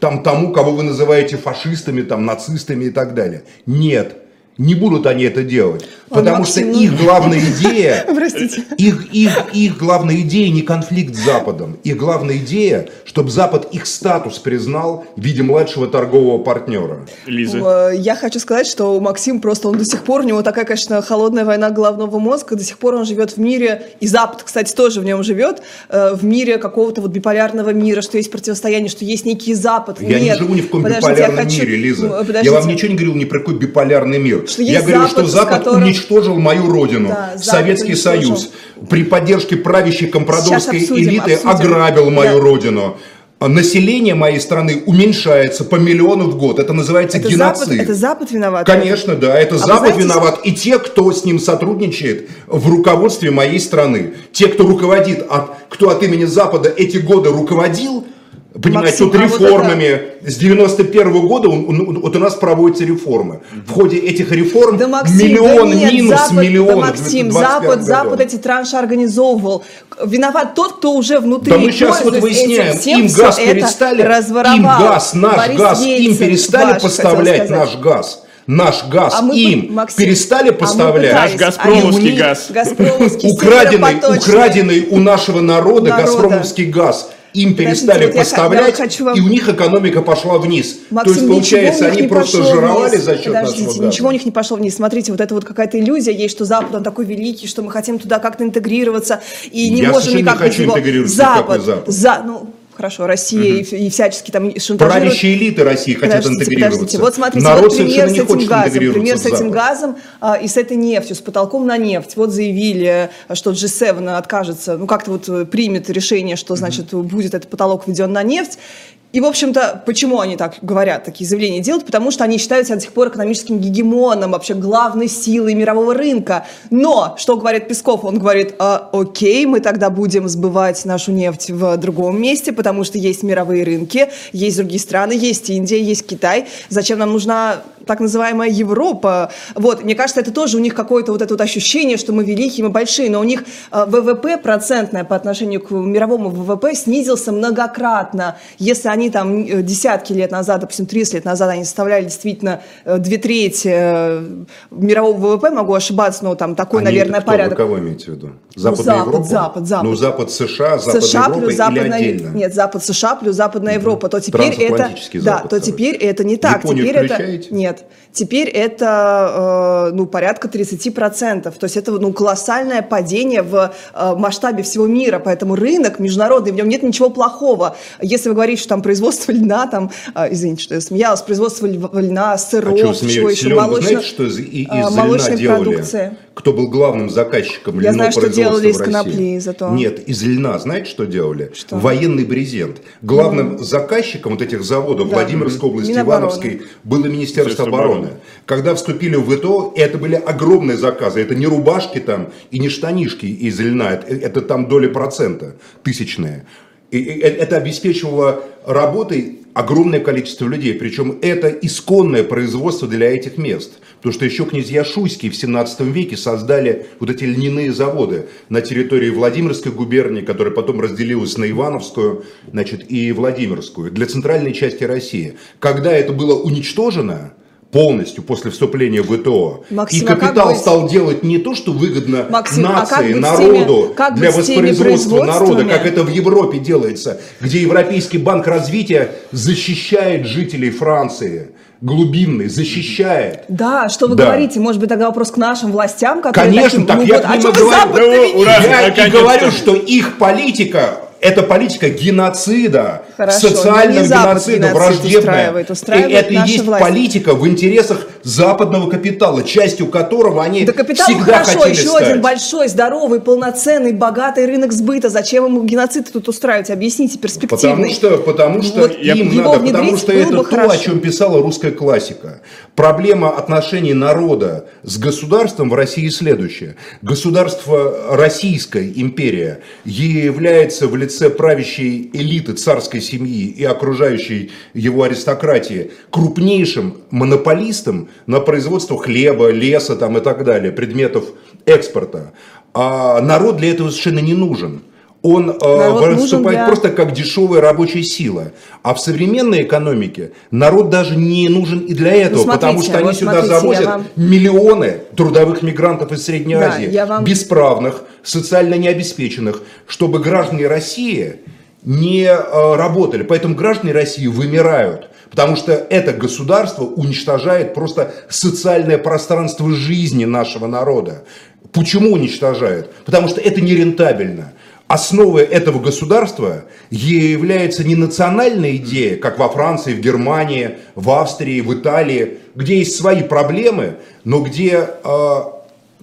там, тому, кого вы называете фашистами, там, нацистами и так далее. Нет, не будут они это делать. Потому что их главная идея, их, их, их главная идея не конфликт с Западом. Их главная идея, чтобы Запад их статус признал в виде младшего торгового партнера. Лиза. Я хочу сказать, что Максим просто, он до сих пор, у него такая, конечно, холодная война головного мозга, до сих пор он живет в мире, и Запад, кстати, тоже в нем живет, э, в мире какого-то вот биполярного мира, что есть противостояние, что есть некий Запад. Я Нет, не живу ни в каком биполярном хочу... мире, Лиза. Подождите. Я вам ничего не говорил ни про какой биполярный мир. Что я говорю, Запад, что Запад которым... уничтожил мою родину, да, Советский уничтожил. Союз, при поддержке правящей компрадорской обсудим, элиты обсудим. ограбил мою да. родину население моей страны уменьшается по миллиону в год. Это называется это геноцид. Запад, это Запад виноват? Конечно, да. Это а Запад знаете, виноват. И те, кто с ним сотрудничает в руководстве моей страны. Те, кто руководит, от, кто от имени Запада эти годы руководил, Понимаете, Максим, тут реформами а вот это... с 91 -го года вот у нас проводятся реформы. В ходе этих реформ да, Максим, миллион да нет, минус Запад, миллион. Да, Максим, Запад, Запад эти транши организовывал. Виноват тот, кто уже внутри. Да мы сейчас вот выясняем, им газ перестали, им газ, наш Борис газ, Ельцин, им перестали ваш, поставлять наш газ наш газ а мы, им Максим, перестали поставлять. А наш газпромовский газ. Украденный, украденный у нашего народа, народа. газпромовский газ им Подождите, перестали х- поставлять, я хочу вам- и у них экономика пошла вниз. Максим, То есть, получается, они не просто жировали вниз. за счет Подождите, нашего газа. ничего у них не пошло вниз. Смотрите, вот это вот какая-то иллюзия есть, что Запад, он такой великий, что мы хотим туда как-то интегрироваться, и не Я можем не никак без хочу него. интегрироваться Запад, Запад. За, ну, хорошо, Россия и, и всячески там шантажирует. Правящие элиты России хотят Подождите, интегрироваться. подождите. Вот смотрите, Народ вот пример с этим газом, пример с этим газом а, и с этой нефтью, с потолком на нефть. Вот заявили, что G7 откажется, ну как-то вот э, примет решение, что значит будет этот потолок введен на нефть. И, в общем-то, почему они так говорят, такие заявления делают? Потому что они считают себя до сих пор экономическим гегемоном, вообще главной силой мирового рынка. Но, что говорит Песков? Он говорит, «А, окей, мы тогда будем сбывать нашу нефть в другом месте, потому что есть мировые рынки, есть другие страны, есть Индия, есть Китай. Зачем нам нужна так называемая Европа? Вот, мне кажется, это тоже у них какое-то вот это вот ощущение, что мы великие, мы большие, но у них э, ВВП процентное по отношению к мировому ВВП снизился многократно. Если они там э, десятки лет назад, допустим, 30 лет назад, они составляли действительно э, две трети э, мирового ВВП, могу ошибаться, но там такой, Они наверное, кто? порядок. Вы кого имеете в виду? Западная Запад, Европа? Запад, Запад. Ну, Запад США, Западная США Европа плюс или западная отдельно? нет запад США плюс западная Европа то теперь это Трансатлантический да Запад, то короче. теперь это не так Японию теперь это включаете? нет теперь это э, ну порядка 30 процентов то есть это ну колоссальное падение в э, масштабе всего мира поэтому рынок международный в нем нет ничего плохого если вы говорите что там производство льна там э, извините что я смеялась производство льна сыров А чего смеетесь? еще молочно- знаете, что из, и- э, из молочной продукции Кто был главным заказчиком Я знаю, что делали из в России? конопли зато. Нет, из льна знаете, что делали? Что? Военный брезент. Главным заказчиком вот этих заводов Да. Владимирской области, Минобороны. Ивановской было Министерство Министерство обороны. обороны. Когда вступили в ВТО, это были огромные заказы. Это не рубашки там и не штанишки из льна. Это, это там доли процента тысячные. И, и это обеспечивало работой огромное количество людей. Причем это исконное производство для этих мест. Потому что еще князья Шуйские в 17 веке создали вот эти льняные заводы на территории Владимирской губернии, которая потом разделилась на Ивановскую значит, и Владимирскую, для центральной части России. Когда это было уничтожено, полностью после вступления в ВТО. Максим, и а как капитал быть- стал делать не то, что выгодно Максим, а как нации, быть с народу, теми- как для быть воспроизводства народа, как это в Европе делается, где Европейский банк развития защищает жителей Франции, глубинный, защищает. Да, что вы Да. говорите? Может быть, тогда вопрос к нашим властям, которые Конечно, такие, так ну я вот, к а ним что и вы говорю. Да, ура! Я и говорю, что их политика это политика геноцида, Хорошо, социального геноцида, геноцид враждебная. устраивает, устраивает и это и есть власть. политика в интересах западного капитала, частью которого они Да капитал всегда хорошо, хотели еще стать. один большой, здоровый, полноценный, богатый рынок сбыта. Зачем ему геноцид тут устраивать? Объясните, перспективный. Потому что, потому что Вот им надо, потому что это то, хорошо. о чем писала русская классика. Проблема отношений народа с государством в России следующая. Государство Российская империя является в лице правящей элиты царской семьи и окружающей его аристократии крупнейшим монополистом на производство хлеба, леса там, и так далее, предметов экспорта. А народ для этого совершенно не нужен. Он э, выступает для- просто как дешевая рабочая сила. А в современной экономике народ даже не нужен и для этого, Ну, смотрите, потому что они вот сюда смотрите, завозят вам- миллионы трудовых мигрантов из Средней Да, Азии, вам- бесправных, социально необеспеченных, чтобы граждане России не э, работали. Поэтому граждане России вымирают. Потому что это государство уничтожает просто социальное пространство жизни нашего народа. Почему уничтожает? Потому что это нерентабельно. Основой этого государства является не национальная идея, как во Франции, в Германии, в Австрии, в Италии, где есть свои проблемы, но где, э,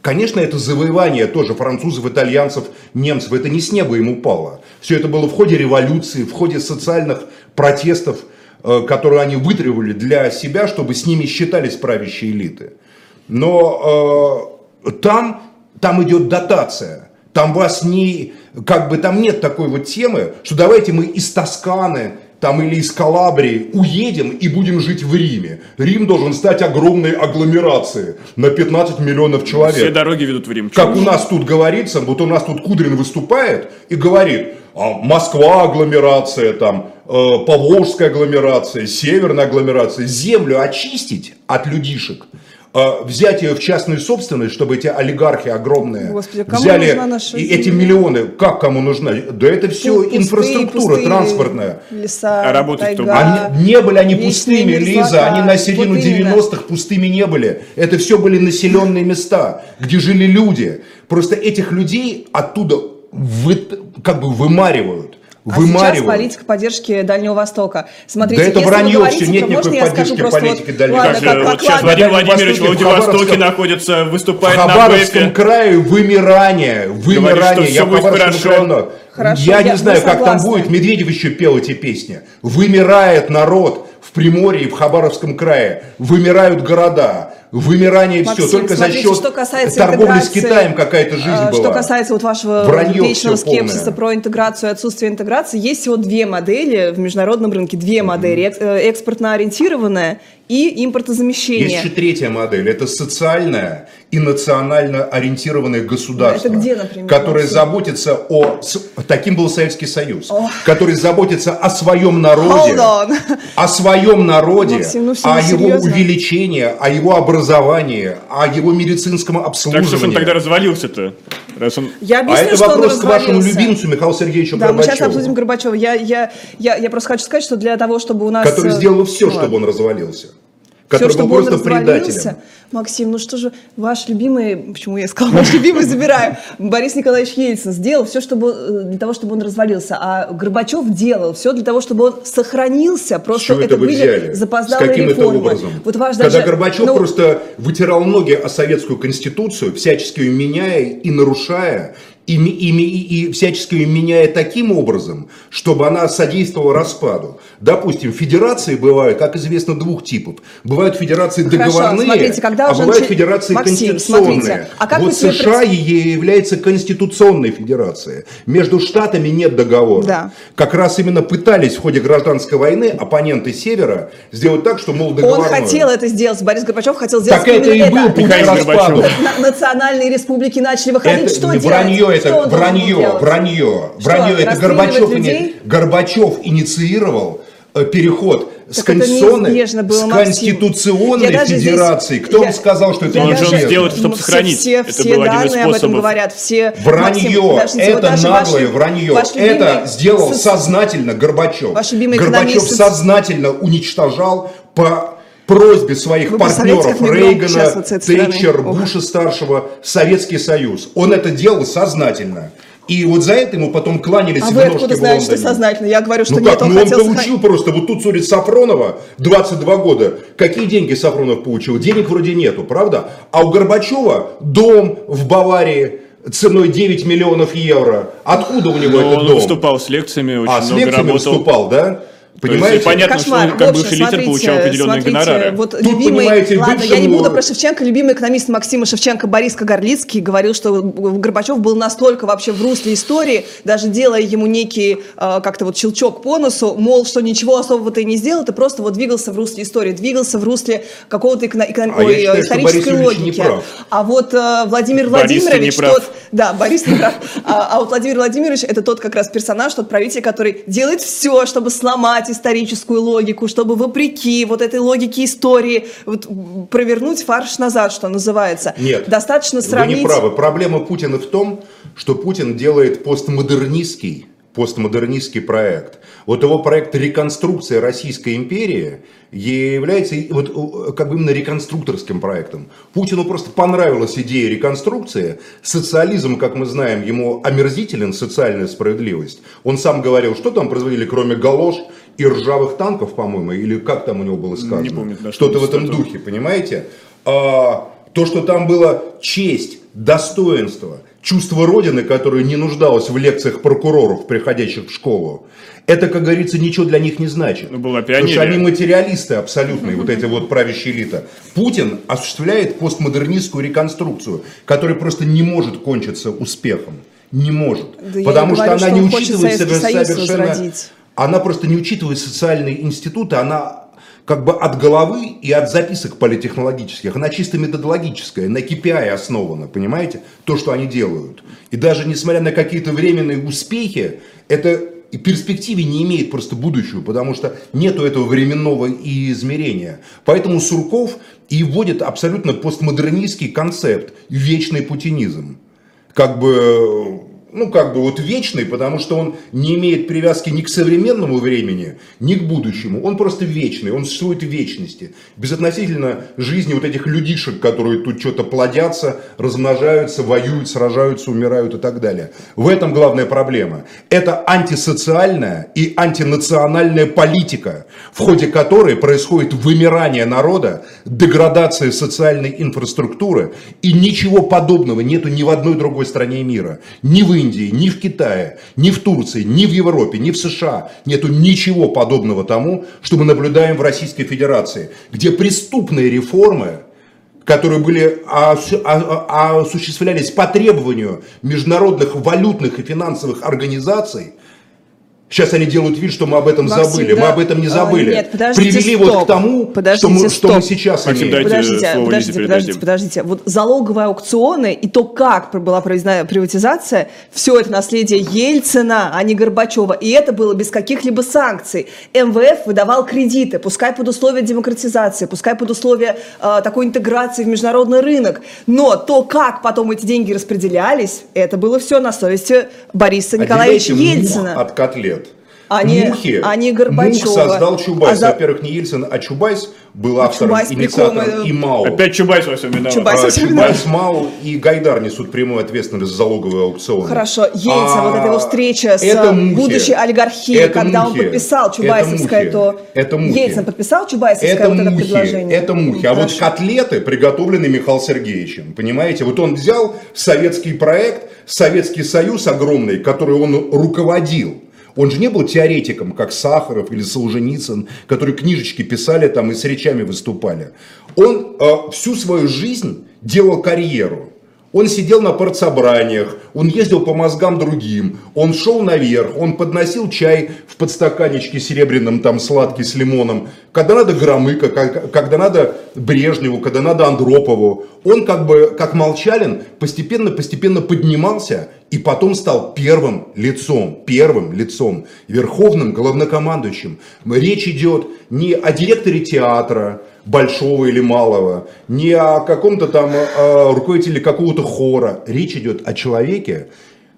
конечно, это завоевание тоже французов, итальянцев, немцев, это не с неба им упало. Все это было в ходе революции, в ходе социальных протестов, э, которые они вытребовали для себя, чтобы с ними считались правящие элиты. Но э, там, там идет дотация. Там вас не, как бы там нет такой вот темы, что давайте мы из Тосканы там или из Калабрии уедем и будем жить в Риме. Рим должен стать огромной агломерацией на 15 миллионов человек. Все дороги ведут в Рим. Как у нас тут говорится, вот у нас тут Кудрин выступает и говорит, а Москва агломерация, там, э, Поволжская агломерация, Северная агломерация. Землю очистить от людишек, взять ее в частную собственность, чтобы эти олигархи огромные Господи, кому взяли нужна наша и эти миллионы, как кому нужна? Да это все Пустые, инфраструктура пустые транспортная. Леса, А работать тайга, Они, не были они пустыми, Лиза, мерзлота. они на середину Вот именно. 90-х пустыми не были. Это все были населенные места, где жили люди. Просто этих людей оттуда вы, как бы вымаривают. А сейчас Вымаривают. политика поддержки Дальнего Востока. Смотрите, Да это вранье говорите всё, нет никакой можно я скажу поддержки просто политики вот, Дальнего ладно, Как как, вот как, сейчас Владимир Владимирович в Востоке, в Владивостоке Хабаровском- находится, В выступает на Хабаровском ВЭФе. крае вымирание, вымирание. всё Я будет по Хабаровскому хорошо. я, я- не знаю, мы как там будет. Медведев еще пел эти песни. Вымирает народ в Приморье и в Хабаровском крае. Вымирают города. Вымирание все. Максим, Только за смотрите, счет что касается торговли с Китаем какая-то жизнь а, была. Что касается вот вашего Вранье вечного всё полное. скепсиса про интеграцию и отсутствие интеграции, есть всего две модели в международном рынке. Две модели. Экс- э, Экспортно ориентированная и импортозамещение. Есть еще третья модель. Это социальная и национально ориентированное государство. Это где, например, Которое Максим? заботится о... Таким был Советский Союз. Который заботится о своем народе. О своем народе. Максим, ну, о всё его серьезно? увеличении, о его образовании, о его медицинском Так что он обслуживании. тогда развалился-то? Раз он... Я а объясню, это что он вопрос к вашему любимцу Михаилу Сергеевичу Да, мы Горбачеву. сейчас обсудим Горбачева. Я, я, я, я просто хочу сказать, что для того, чтобы у нас... Который э, сделал все, ну, чтобы он развалился. Все, Который был чтобы он просто развалился. предателем. Максим, ну что же, ваш любимый, почему я сказала, ваш любимый забираю, Борис Николаевич Ельцин сделал все чтобы, э, для того, чтобы он развалился, а Горбачев делал все для того, чтобы он сохранился, просто это это были взяли? С запоздалые каким это реформы. образом? Вот ваш Когда даже, Горбачев ну, просто вытирал ноги о советскую конституцию, всячески ее меняя и нарушая, и, и, и, и всячески меняя таким образом, чтобы она содействовала распаду. Допустим, федерации бывают, как известно, двух типов. Бывают федерации Хорошо, договорные, смотрите, когда а бывают начи- федерации Максим, конституционные. смотрите, а как вот себе США пред- является конституционной федерацией. Между штатами нет договора. Да. Как раз именно пытались в ходе гражданской войны оппоненты Севера сделать так, что, мол, Он договорную. хотел это сделать, Борис Горбачев хотел сделать Так это и был это. путь к Михаил распаду. Горбачев. На- национальные республики начали выходить, Это что не делать? вранье, Что это он был вранье, вранье, Что, вранье. Это Горбачев, ини- Горбачев инициировал э, переход с Так это конституционной, было, с конституционной здесь- федерации. Кто я- сказал, что это я Он же неизбежно? сделает, чтобы Все- сохранить. Все, Это все был один из данные об этом способов. говорят. Все, Вранье, Максим, это наглое ваш- вранье. ваш любимый это сделал соц- сознательно Горбачев. Ваш любимый Горбачев экономист- сознательно уничтожал по просьбе своих Вы партнеров Рейгана, вот с? Тэтчер, Ох. Буша старшего, Советский Союз. Он это делал сознательно. И вот за это ему потом кланялись А в вы откуда знаете, что сознательно? Я говорю, что Ну нет, как, он ну он хотел получил сохранить. просто, вот тут судит Сафронова, 22 года. Какие деньги Сафронов получил? Денег вроде нету, правда? А у Горбачева дом в Баварии ценой 9 миллионов евро. Откуда у него Но этот он дом? выступал с лекциями, очень а, с много лекциями работал. выступал, да? То есть Понимаете? понятно, Кошмар. что он, как общем, бывший лидер, получал смотрите, определенные смотрите, гонорары. Вот Тут, любимый, понимаете, ладно, я не бывшему- буду про Шевченко. Любимый экономист Максима Шевченко Борис Кагарлицкий говорил, что Горбачев был настолько вообще в русле истории, даже делая ему некий э, как-то вот щелчок по носу, мол, что ничего особого ты не сделал, ты просто вот двигался в русле истории, двигался в русле какого-то эконом- А ой, считаю, исторической Борис Юрьевич не логики. прав. А вот э, Владимир Борис, Владимирович, прав. тот, да, Борис не прав. А, а вот Владимир Владимирович это тот как раз персонаж, тот правитель, который делает все, чтобы сломать историческую логику, чтобы вопреки вот этой логике истории вот, провернуть фарш назад, что называется. Нет, Достаточно сравнить... Вы не правы. Проблема Путина в том, что Путин делает постмодернистский, постмодернистский проект. Вот его проект реконструкции Российской империи является вот как бы именно реконструкторским проектом. Путину просто понравилась идея реконструкции. Социализм, как мы знаем, ему омерзителен, социальная справедливость. Он сам говорил, что там производили, кроме галош и ржавых танков, по-моему, или как там у него было сказано? Не помню, да, что Что-то в этом духе, понимаете? А, то, что там было честь, достоинство, чувство Родины, которое не нуждалось в лекциях прокуроров, приходящих в школу, это, как говорится, ничего для них не значит. Ну, была Потому что пионерия. они материалисты абсолютные, вот эти вот правящая элита. Путин осуществляет постмодернистскую реконструкцию, которая просто не может кончиться успехом. Не может. Да Потому что говорю, она что не учитывает Союз совершенно... возродить. Она просто не учитывает социальные институты, она как бы от головы и от записок политехнологических. Она чисто методологическая, на KPI основана, понимаете? То, что они делают. И даже несмотря на какие-то временные успехи, это и перспективе не имеет просто будущего, потому что нету этого временного измерения. Поэтому Сурков и вводит абсолютно постмодернистский концепт, вечный путинизм. Как бы ну, как бы вот вечный, потому что он не имеет привязки ни к современному времени, ни к будущему. Он просто вечный, он существует в вечности. Безотносительно жизни вот этих людишек, которые тут что-то плодятся, размножаются, воюют, сражаются, умирают и так далее. В этом главная проблема. Это антисоциальная и антинациональная политика, в ходе которой происходит вымирание народа, деградация социальной инфраструктуры, и ничего подобного нету ни в одной другой стране мира. Ни в Индии, ни в Китае, ни в Турции, ни в Европе, ни в США нету ничего подобного тому, что мы наблюдаем в Российской Федерации, где преступные реформы, которые были осуществлялись по требованию международных валютных и финансовых организаций, Сейчас они делают вид, что мы об этом Максим, забыли. Да. Мы об этом не а, забыли. Нет, подождите, Привели стоп. вот к тому, подождите, что, мы, что мы сейчас Максим, имеем. Подождите, подождите, подождите, подождите. Вот залоговые аукционы и то, как была проведена приватизация, все это наследие Ельцина, а не Горбачева. И это было без каких-либо санкций. МВФ выдавал кредиты, пускай под условия демократизации, пускай под условия э, такой интеграции в международный рынок. Но то, как потом эти деньги распределялись, это было все на совести Бориса Николаевича Ельцина. от котлет а не, Мухи, а не Горбачева. Мух создал Чубайс. А за... Во-первых, не Ельцин, а Чубайс был автором, Чубайс инициатором прикол, и Мау. Опять Чубайс во всем виноват. Чубайс, а, Чубайс, Мау и Гайдар несут прямую ответственность за залоговые аукционы. Хорошо, Ельцин, а, вот эта его встреча с это будущей олигархией, это когда мухи, он подписал Чубайсовское, это то... Это мухи. Ельцин подписал Чубайсовское это вот мухи, это предложение? Это мухи. А вот котлеты приготовлены Михаилом Сергеевичем, понимаете? Вот он взял советский проект, Советский Союз огромный, который он руководил, он же не был теоретиком, как Сахаров или Солженицын, которые книжечки писали там и с речами выступали. Он э, всю свою жизнь делал карьеру. Он сидел на партсобраниях, он ездил по мозгам другим, он шел наверх, он подносил чай в подстаканечке серебряном, там сладкий с лимоном, когда надо Громыко, когда надо Брежневу, когда надо Андропову. Он как бы, как Молчалин, постепенно-постепенно поднимался и потом стал первым лицом, первым лицом, верховным главнокомандующим. Речь идет не о директоре театра, большого или малого, не о каком-то там э, руководителе какого-то хора. Речь идет о человеке,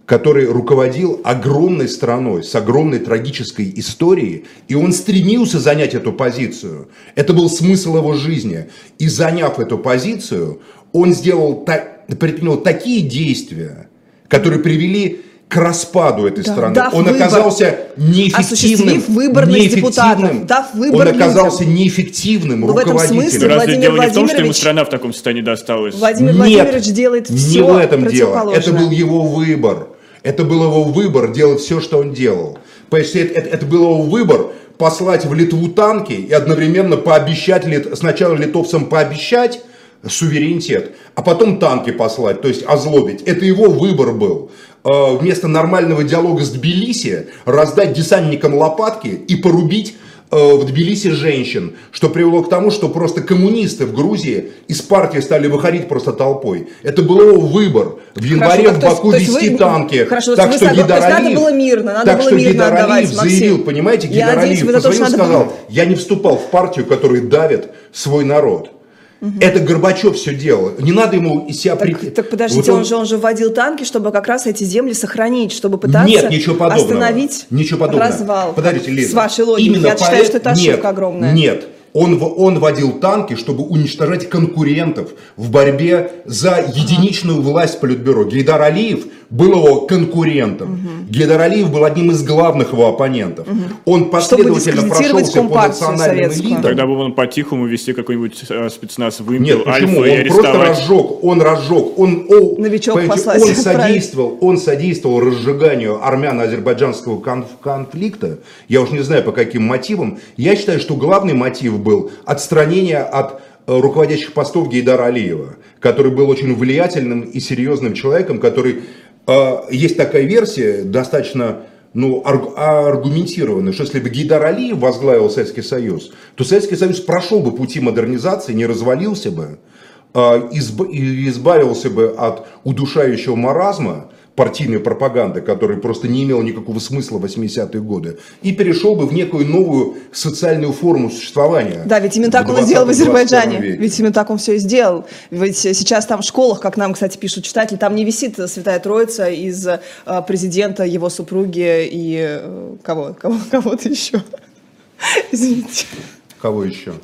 который руководил огромной страной с огромной трагической историей, и он стремился занять эту позицию. Это был смысл его жизни. И заняв эту позицию, он сделал, предпринял такие действия, которые привели к распаду этой да, страны. Он выбор, оказался неэффективным. выбор неэффективным. Дав выбор он оказался людям. неэффективным Но руководителем. В этом смысле Разве дело не в том, что ему страна в таком состоянии досталась? Владимир Нет, Владимирович делает все не в этом дело. Это был его выбор. Это был его выбор делать все, что он делал. Это, это, это был его выбор послать в Литву танки и одновременно пообещать, сначала литовцам пообещать, суверенитет, а потом танки послать, то есть озлобить. Это его выбор был. Э, вместо нормального диалога с Тбилиси раздать десантникам лопатки и порубить э, в Тбилиси женщин, что привело к тому, что просто коммунисты в Грузии из партии стали выходить просто толпой. Это был его выбор. В январе хорошо, в Баку то есть, вести вы, танки. Хорошо, так что Гидар Алиев, надо было мирно, надо так было что мирно отдавать, заявил, понимаете, Гидар Алиев позвонил, сказал, было... я не вступал в партию, которая давит свой народ. Угу. Это Горбачев все делал. Не надо ему себя. Так, так подождите, вот он... он же он же вводил танки, чтобы как раз эти земли сохранить, чтобы пытаться Нет, ничего подобного. остановить ничего подобного. развал. Подождите, Лиза. С вашей логикой. Именно Я по... считаю, что это ошибка нет, огромная. Нет, он, он водил танки, чтобы уничтожать конкурентов в борьбе за единичную власть Политбюро. Гейдар Алиев был его конкурентом. Угу. Гейдар Алиев был одним из главных его оппонентов. Угу. Он последовательно прошелся по национальным элитам. Тогда бы он по-тихому вести какой-нибудь э, спецназ в Индию, Нет, почему? Он просто разжег, он разжег, он, о, Новичок послать, он содействовал, он содействовал разжиганию армяно-азербайджанского конфликта. Я уж не знаю по каким мотивам. Я считаю, что главный мотив был отстранение от э, руководящих постов Гейдара Алиева, который был очень влиятельным и серьезным человеком, который есть такая версия, достаточно ну, аргументированная, что если бы Гейдар Алиев возглавил Советский Союз, то Советский Союз прошел бы пути модернизации, не развалился бы, а, избавился бы от удушающего маразма, партийной пропаганды, которая просто не имела никакого смысла в 80-е годы, и перешел бы в некую новую социальную форму существования. Да, ведь именно так он и сделал в Азербайджане. Ведь именно так он все и сделал. Ведь сейчас там в школах, как нам, кстати, пишут читатели, там не висит Святая Троица из э, президента, его супруги и э, кого, кого, кого-то еще. Извините. Кого еще?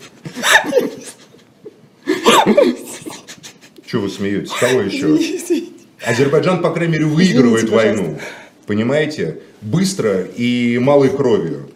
Чего вы смеетесь? Кого еще? Азербайджан, по крайней мере, выигрывает Извините, войну. Понимаете? Быстро и малой кровью.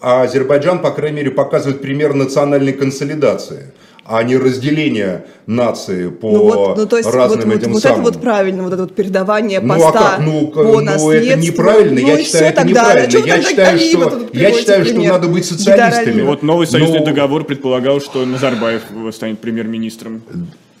А Азербайджан, по крайней мере, показывает пример национальной консолидации а не разделение нации по ну вот, ну, то есть разным вот, этим вот, самым. Вот это вот правильно, вот это вот передавание поста ну, а как? Ну, по ну это неправильно, ну, я считаю, это тогда, неправильно. Я считаю, что, я считаю, что надо быть социалистами. Вот новый союзный Но... договор предполагал, что Назарбаев станет премьер-министром.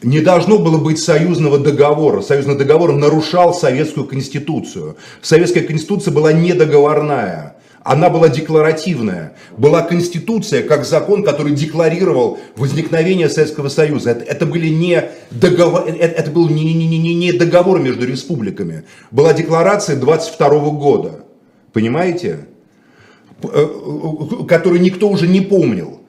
Не должно было быть союзного договора. Союзный договор нарушал Советскую Конституцию. Советская Конституция была недоговорная. Она была декларативная. Была Конституция как закон, который декларировал возникновение Советского Союза. Это, это, были не договор, это, это был не, не, не, не договор между республиками. Была декларация 22 года. Понимаете? Э, Которую никто уже не помнил.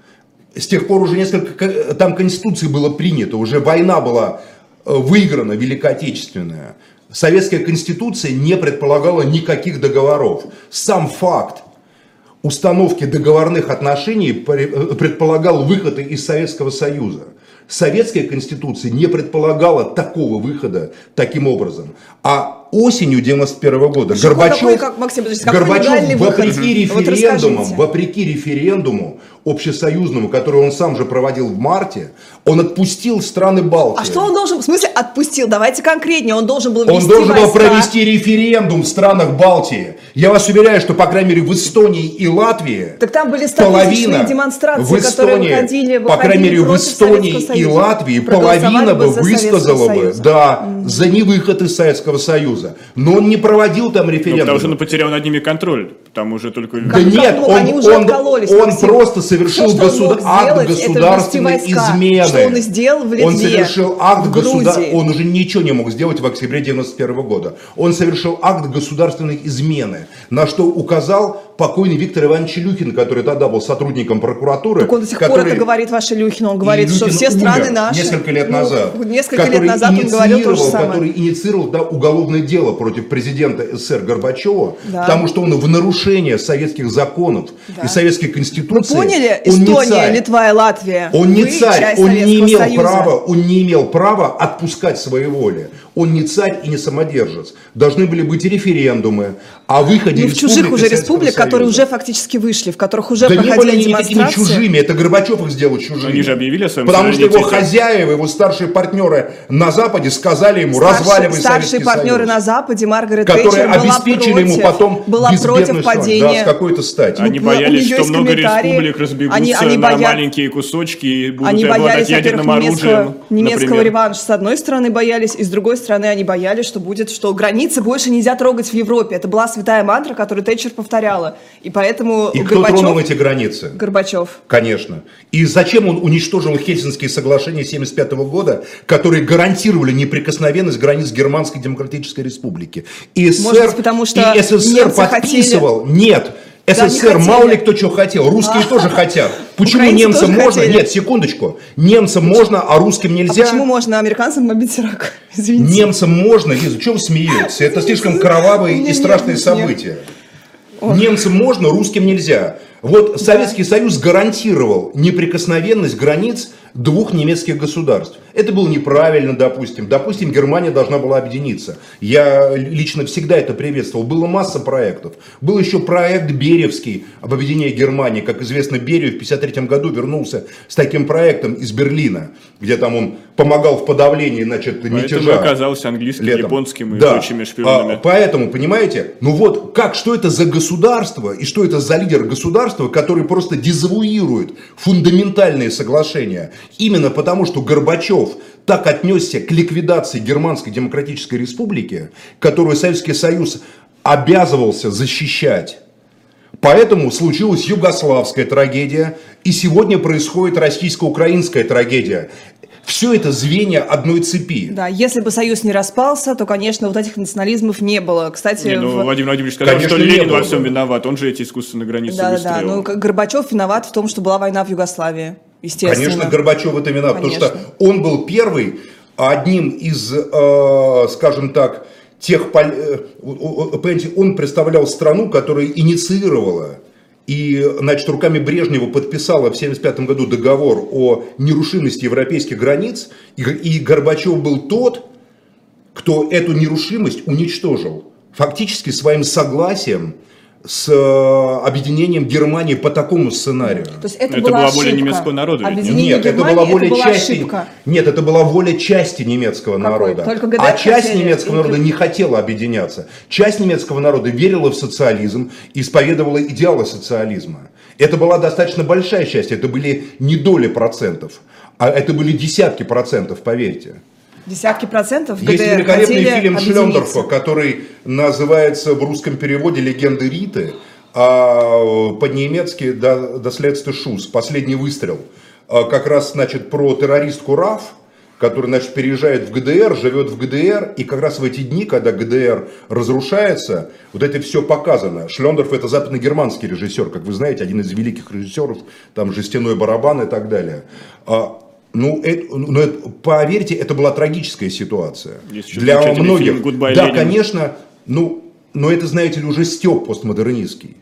С тех пор уже несколько, там Конституции было принято, уже война была э, выиграна, Великая Отечественная. Советская Конституция не предполагала никаких договоров. Сам факт установки договорных отношений э, предполагал выход из Советского Союза. Советская Конституция не предполагала такого выхода таким образом. А осенью 91 года Что Горбачев, такой, как, Максим, Горбачев вопреки референдумам, вот вопреки референдуму общесоюзному, который он сам же проводил в марте, он отпустил страны Балтии. А что он должен, в смысле отпустил? Давайте конкретнее, он должен был Он должен войска. был провести референдум в странах Балтии. Я вас уверяю, что, по крайней мере, в Эстонии и Латвии Так там были половина демонстрации, в Эстонии, которые выходили, выходили по крайней мере, в Эстонии и Латвии половина бы высказала бы, да, mm. за невыход из Советского Союза. Но он не проводил там референдум. Ну, потому что он потерял над ними контроль. Там уже только... Да как, нет, как, ну, он, уже он, он просто совершил Все, государ... акт государственной измены. Что он сделал в Литве, Он совершил акт государственной... Он уже ничего не мог сделать в октябре 91 года. Он совершил акт государственной измены, на что указал покойный Виктор Иванович Илюхин, который тогда был сотрудником прокуратуры. Так он до сих который... пор это говорит, ваш Илюхин. Он говорит, что все страны наши. Несколько лет ну, назад. Несколько лет назад он говорил то же самое. Который инициировал да, уголовное дело против президента СССР Горбачева, да. потому что он в нарушение советских законов да. и советской конституции. Вы поняли? Эстония, царь. Литва и Латвия. Он не царь, он не имел Союза. права, он не имел права отпускать своей воли. Он не царь и не самодержец. Должны были быть референдумы о выходе ну, в чужих уже республик, которые уже фактически вышли, в которых уже да проходили не были они никакими чужими, это Горбачев их сделал чужими. Они же объявили о своем Потому что его хозяева, его старшие партнеры на Западе сказали ему, Старший, разваливай Старшие Советский партнеры Союз, на Западе, Маргарет которые Тэтчер обеспечили была ему против, потом была против падения. Да, с какой-то стати. Они Ну, боялись, у нее что много республик разбегутся Они- они на боя- маленькие кусочки и будут Они боялись, ядерным оружием, немецкого реванша. С одной стороны боялись, и с другой стороны они боялись, что будет, что границы больше нельзя трогать в Европе. Это была святая мантра, которую Тэтчер повторяла. И поэтому И кто Горбачев... тронул эти границы? Горбачев. Конечно. И зачем он уничтожил Хельсинские соглашения 1975 года, которые гарантировали неприкосновенность границ Германской Демократической Республики? И СССР, Может быть, потому что и СССР подписывал. Нет. Да, СССР хотели. мало ли кто что хотел, русские тоже хотят. Почему немцам можно? хотели. Нет, секундочку. Немцам можно, а русским А нельзя. почему можно американцам бомбить Ирак? Извините. Немцам можно, Лиза, что вы смеетесь? Это слишком кровавые Мне и страшные события. Немцам можно, русским нельзя. Вот Советский Союз гарантировал неприкосновенность границ двух немецких государств. Это было неправильно, допустим. Допустим, Германия должна была объединиться. Я лично всегда это приветствовал. Было масса проектов. Был еще проект Беревский об объединении Германии. Как известно, Берию в 1953 году вернулся с таким проектом из Берлина, где там он помогал в подавлении значит, Поэтому мятежа. оказался английским, летом. японским и Да. прочими шпионами. А, поэтому, понимаете, ну вот как, что это за государство и что это за лидер государства, который просто дезавуирует фундаментальные соглашения. Именно потому, что Горбачев так отнесся к ликвидации Германской Демократической Республики, которую Советский Союз обязывался защищать. Поэтому случилась югославская трагедия, и сегодня происходит российско-украинская трагедия. Все это звенья одной цепи. Да, если бы Союз не распался, то, конечно, вот этих национализмов не было. Кстати, Не, ну, в- Владимир Владимирович сказал, Конечно, что Ленин во всем виноват. Он же эти искусственные границы да, да, да. выстроил. Ну, как Горбачев виноват в том, что была война в Югославии. Естественно. Конечно, Горбачев это виноват, потому что он был первый, одним из, э, скажем так, тех, э, понимаете, он представлял страну, которая инициировала и, значит, руками Брежнева подписала в 1975 году договор о нерушимости европейских границ, и Горбачев был тот, кто эту нерушимость уничтожил. Фактически своим согласием с э, объединением Германии по такому сценарию. То есть это, Это была была воля немецкого народа, нет? Нет, это Германии, была воля это была части. ошибка. Нет, это была воля части немецкого Какой? народа. Только а часть хотели. немецкого И народа не хотела объединяться. Часть немецкого народа верила в социализм и исповедовала идеалы социализма. Это была достаточно большая часть. Это были не доли процентов, а это были десятки процентов, поверьте. Десятки процентов Есть великолепный фильм. Шлендорфа, который называется в русском переводе «Легенды Риты», а по-немецки «До, до следствия Шус», «Последний выстрел». А Как раз, значит, про террористку Раф, который, значит, переезжает в ГДР, живет в ГДР, и как раз в эти дни, когда ГДР разрушается, вот это все показано. Шлендорф это западногерманский режиссер, как вы знаете, один из великих режиссеров, там «Жестяной барабан» и так далее. Ну, это, ну, это- поверьте, это была трагическая ситуация. Есть Для многих. фильм «Гудбай, да, Ленин». конечно, ну, но это, знаете ли, уже стёб постмодернистский.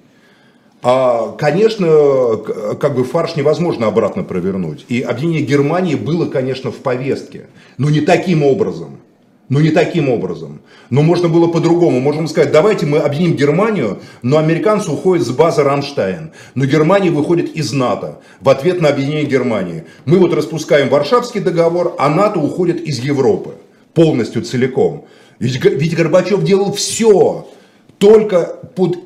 А, конечно, как бы фарш невозможно обратно провернуть. И объединение Германии было, конечно, в повестке. Но не таким образом. Но не таким образом. Но можно было по-другому. Можем сказать, давайте мы объединим Германию, но американцы уходят с базы Рамштайн. Но Германия выходит из НАТО в ответ на объединение Германии. Мы вот распускаем Варшавский договор, а НАТО уходит из Европы. Полностью, целиком. Ведь, ведь Горбачев делал все только под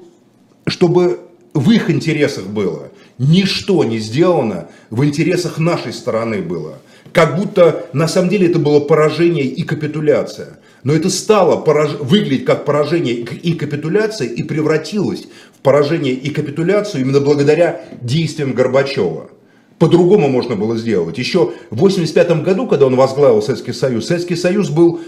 чтобы в их интересах было. Ничто не сделано в интересах нашей стороны было. Как будто на самом деле это было поражение и капитуляция. Но это стало пораж- выглядеть как поражение и капитуляция и превратилось в поражение и капитуляцию именно благодаря действиям Горбачева. По-другому можно было сделать. Еще в 1985 году, когда он возглавил Советский Союз, Советский Союз был,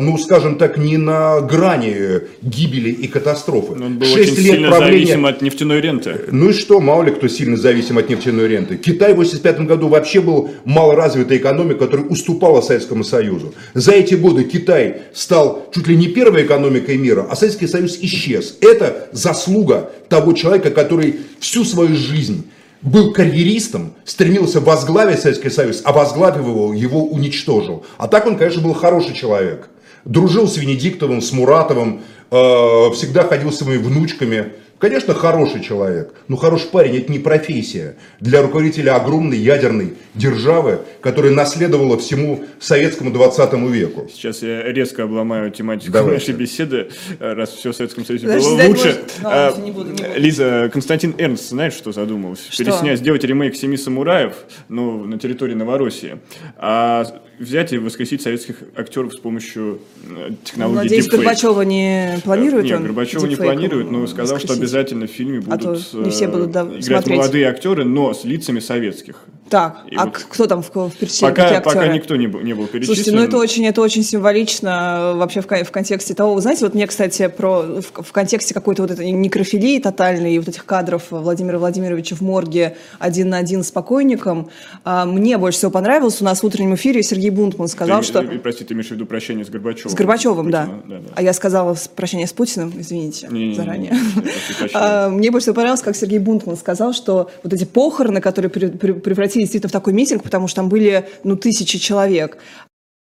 ну, скажем так, не на грани гибели и катастрофы. Он был Шесть очень лет сильно правления- зависим от нефтяной ренты. ну и что, мало ли кто сильно зависим от нефтяной ренты. Китай в 1985 году вообще был малоразвитой экономикой, которая уступала Советскому Союзу. За эти годы Китай стал чуть ли не первой экономикой мира, а Советский Союз исчез. Это заслуга того человека, который всю свою жизнь был карьеристом, стремился возглавить Советский Союз, а возглавив его, его уничтожил. А так он, конечно, был хороший человек. Дружил с Венедиктовым, с Муратовым, э, всегда ходил с своими внучками. Конечно, хороший человек, но хороший парень это не профессия для руководителя огромной ядерной державы, которая наследовала всему советскому 20 веку. Сейчас я резко обломаю тематику Давайте. нашей беседы, раз все в Советском Союзе Подожди, было лучше. Боже. Ну, А, не буду, не буду. Лиза, Константин Эрнст, знаешь, что задумался? Что? Переснять, сделать ремейк «Семи самураев» ну, на территории Новороссии, а взять и воскресить советских актеров с помощью э, технологии Надеюсь, deepfake. Горбачева не планирует Нет, он Горбачева не планирует, но сказал, что воскресить? обязательно в фильме А будут не все э, будут, да, играть смотреть. молодые актеры, но с лицами советских. Так, И а вот кто там в, в перечислении? Пока, пока никто не был, не был перечислен. Слушайте, ну это очень, это очень символично э, вообще в, в контексте того, вы знаете, вот мне, кстати, про, в, в контексте какой-то вот этой некрофилии тотальной и вот этих кадров Владимира Владимировича в морге один на один с покойником, а, мне больше всего понравилось, у нас в утреннем эфире Сергей Бунтман сказал, Ты, что... Прости, ты имеешь в виду прощение с Горбачевым? С Горбачевым, да. Да, да. А я сказала прощание с Путиным, извините, Не-не-не, заранее. я прошу прощения. А, Мне больше всего понравилось, как Сергей Бунтман сказал, что вот эти похороны, которые пре- пре- превратились действительно в такой митинг, потому что там были, ну, тысячи человек,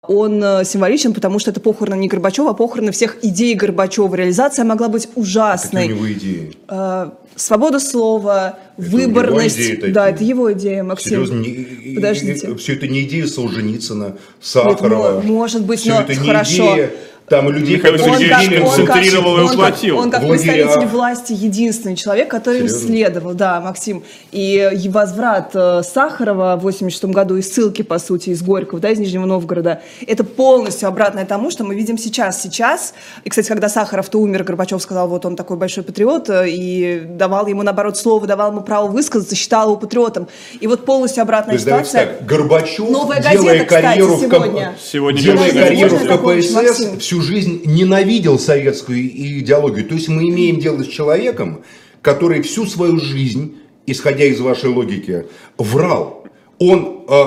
он э, символичен, потому что это похороны не Горбачева, а похороны всех идей Горбачева. Реализация могла быть Какие у ужасной. него идеи? Э, Свобода слова, Это выборность. его идеи такие. Да, это его идея, Максим. Серьезно, не- Подождите. все это не идея Солженицына, Нет, Сахарова. мо- может быть, Всё но это не хорошо. идея Там и людей, Михаил которые Сергеевич в- концентрировал и он как, уплотил. он как в лагерях. представитель власти единственный человек, который им Серьезно? следовал, да, Максим. И и возврат э, Сахарова в 86 году и ссылки, по сути, из Горького, да, из Нижнего Новгорода, это полностью обратное тому, что мы видим сейчас. Сейчас, и, кстати, когда Сахаров-то умер, Горбачев сказал, вот он такой большой патриот, э, и давал ему, наоборот, слово, давал ему право высказаться, считал его патриотом. И вот полностью То обратная есть, ситуация. так, Горбачев, Новая делая газета, кстати, карьеру в КП- сегодня. Сегодня делая карьеру в КПСС, Максим? Жизнь ненавидел советскую идеологию. То есть мы имеем дело с человеком, который всю свою жизнь, исходя из вашей логики, врал. Он э,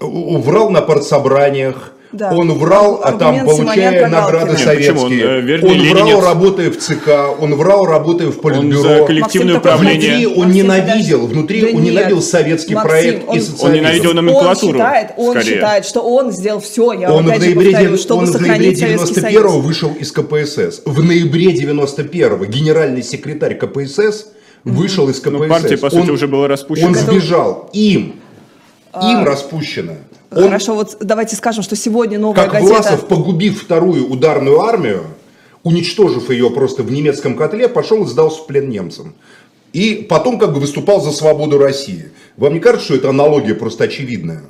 врал на партсобраниях, Да. Он врал, а там получая награды. Нет, почему? Он, советские. э, вернее, Он врал, ленинец. работая в ЦК, он врал, работая в Он Политбюро. за коллективное Максим, управление. Внутри он Максим, ненавидел, подожди. внутри Да он нет. ненавидел советский Максим, проект он- и Он социализм. Он ненавидел номенклатуру, Он считает, он скорее. считает, что он сделал все, я Он в опять же ноябре, повторю, чтобы он в ноябре сохранить Советский 91 Союз. вышел из КПСС. В ноябре 91 генеральный секретарь КПСС вышел из КПСС. Ну, партия, по сути, уже была распущена. Он сбежал. Им. Им распущено. Он, Хорошо, вот давайте скажем, что сегодня новая как газета... Власов, погубив вторую ударную армию, уничтожив ее просто в немецком котле, пошел и сдался в плен немцам. И потом как бы выступал за свободу России. Вам не кажется, что эта аналогия просто очевидная?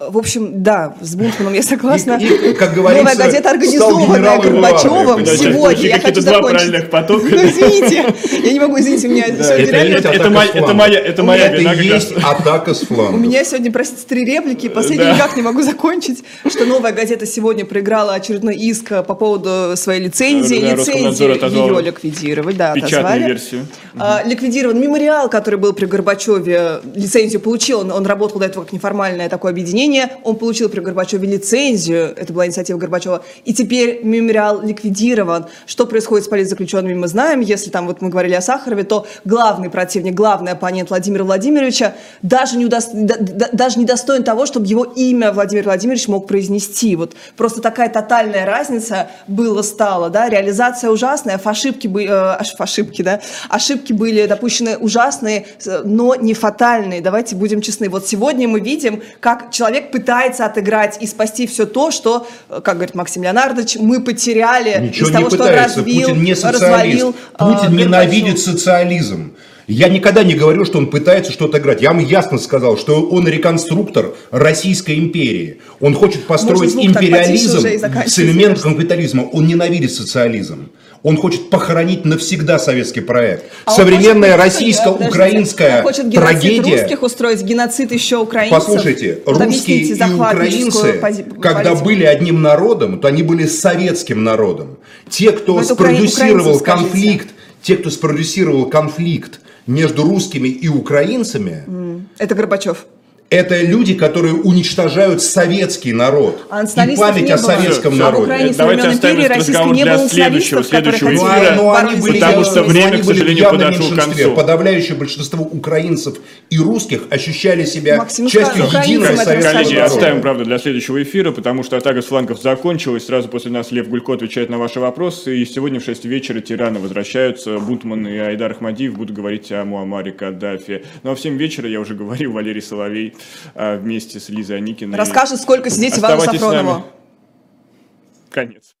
В общем, да, с Бунтманом я согласна. И- и, как говорится, Новая газета, организованная Горбачевым сегодня. Я хочу два закончить. правильных потока. Ну, извините, я не могу, извините, у меня сегодня Это это моя- это моя- это моя Это вина как есть атака с фланга. У меня сегодня, простите, три реплики, последний Да. никак не могу закончить, что новая газета сегодня проиграла очередной иск по поводу своей лицензии. Лицензию отозвал ее ликвидировали, да, Печатную версию. А, ликвидирован мемориал, который был при Горбачеве, лицензию получил, он, он работал до этого как неформальное такое объединение, он получил при Горбачеве лицензию, это была инициатива Горбачева, и теперь мемориал ликвидирован. Что происходит с политзаключенными, мы знаем, если там вот мы говорили о Сахарове, то главный противник, главный оппонент Владимира Владимировича даже не, удос- да- да- даже не достоин того, чтобы его имя Владимир Владимирович мог произнести. Вот просто такая тотальная разница было-стало, да, реализация ужасная, ошибки, э, ошибки, да, ошибки были допущены ужасные, с- но не фатальные, давайте будем честны. Вот сегодня мы видим, как человек пытается отыграть и спасти все то, что, э, как говорит Максим Леонардович, мы потеряли Ничего из не того, что он пытается. разбил, Путин не социалист. развалил. э, Путин ненавидит Горбачев. социализм. Я никогда не говорю, что он пытается что-то играть. Я вам ясно сказал, что он реконструктор Российской империи. Он хочет построить империализм с элементом капитализма. Он ненавидит социализм. Он хочет похоронить навсегда советский проект. А Современная российско-украинская трагедия. русских устроить, геноцид еще украинцев. Послушайте, Вот русские и украинцы, пози- когда политику. были одним народом, то они были советским народом. Те, кто Ну, это украин- спродюсировал скажите. конфликт, те, кто спродюсировал конфликт между русскими и украинцами, Это Горбачев. Это люди, которые уничтожают советский народ А и память о было. советском А в народе. Со Давайте оставим этот разговор для было следующего, следующего эфира. Ну, боролись они были, Потому что время, они к сожалению, подошло к меньшинстве. концу. Подавляющее большинство украинцев и русских ощущали себя Максим, ну частью единого советского Коллеги, Коллеги, оставим, народа. правда, для следующего эфира, потому что атака с флангов закончилась. Сразу после нас Лев Гулько отвечает на ваши вопросы. И сегодня в 6 вечера тираны возвращаются. Бунтман и Айдар Ахмадиев будут говорить о Муамаре Каддафи. Ну а в 7 вечера, я уже говорил, Валерий Соловей а, вместе с Лизой Аникиной. Расскажет, сколько сидеть Ивану. Сафронову. Конец.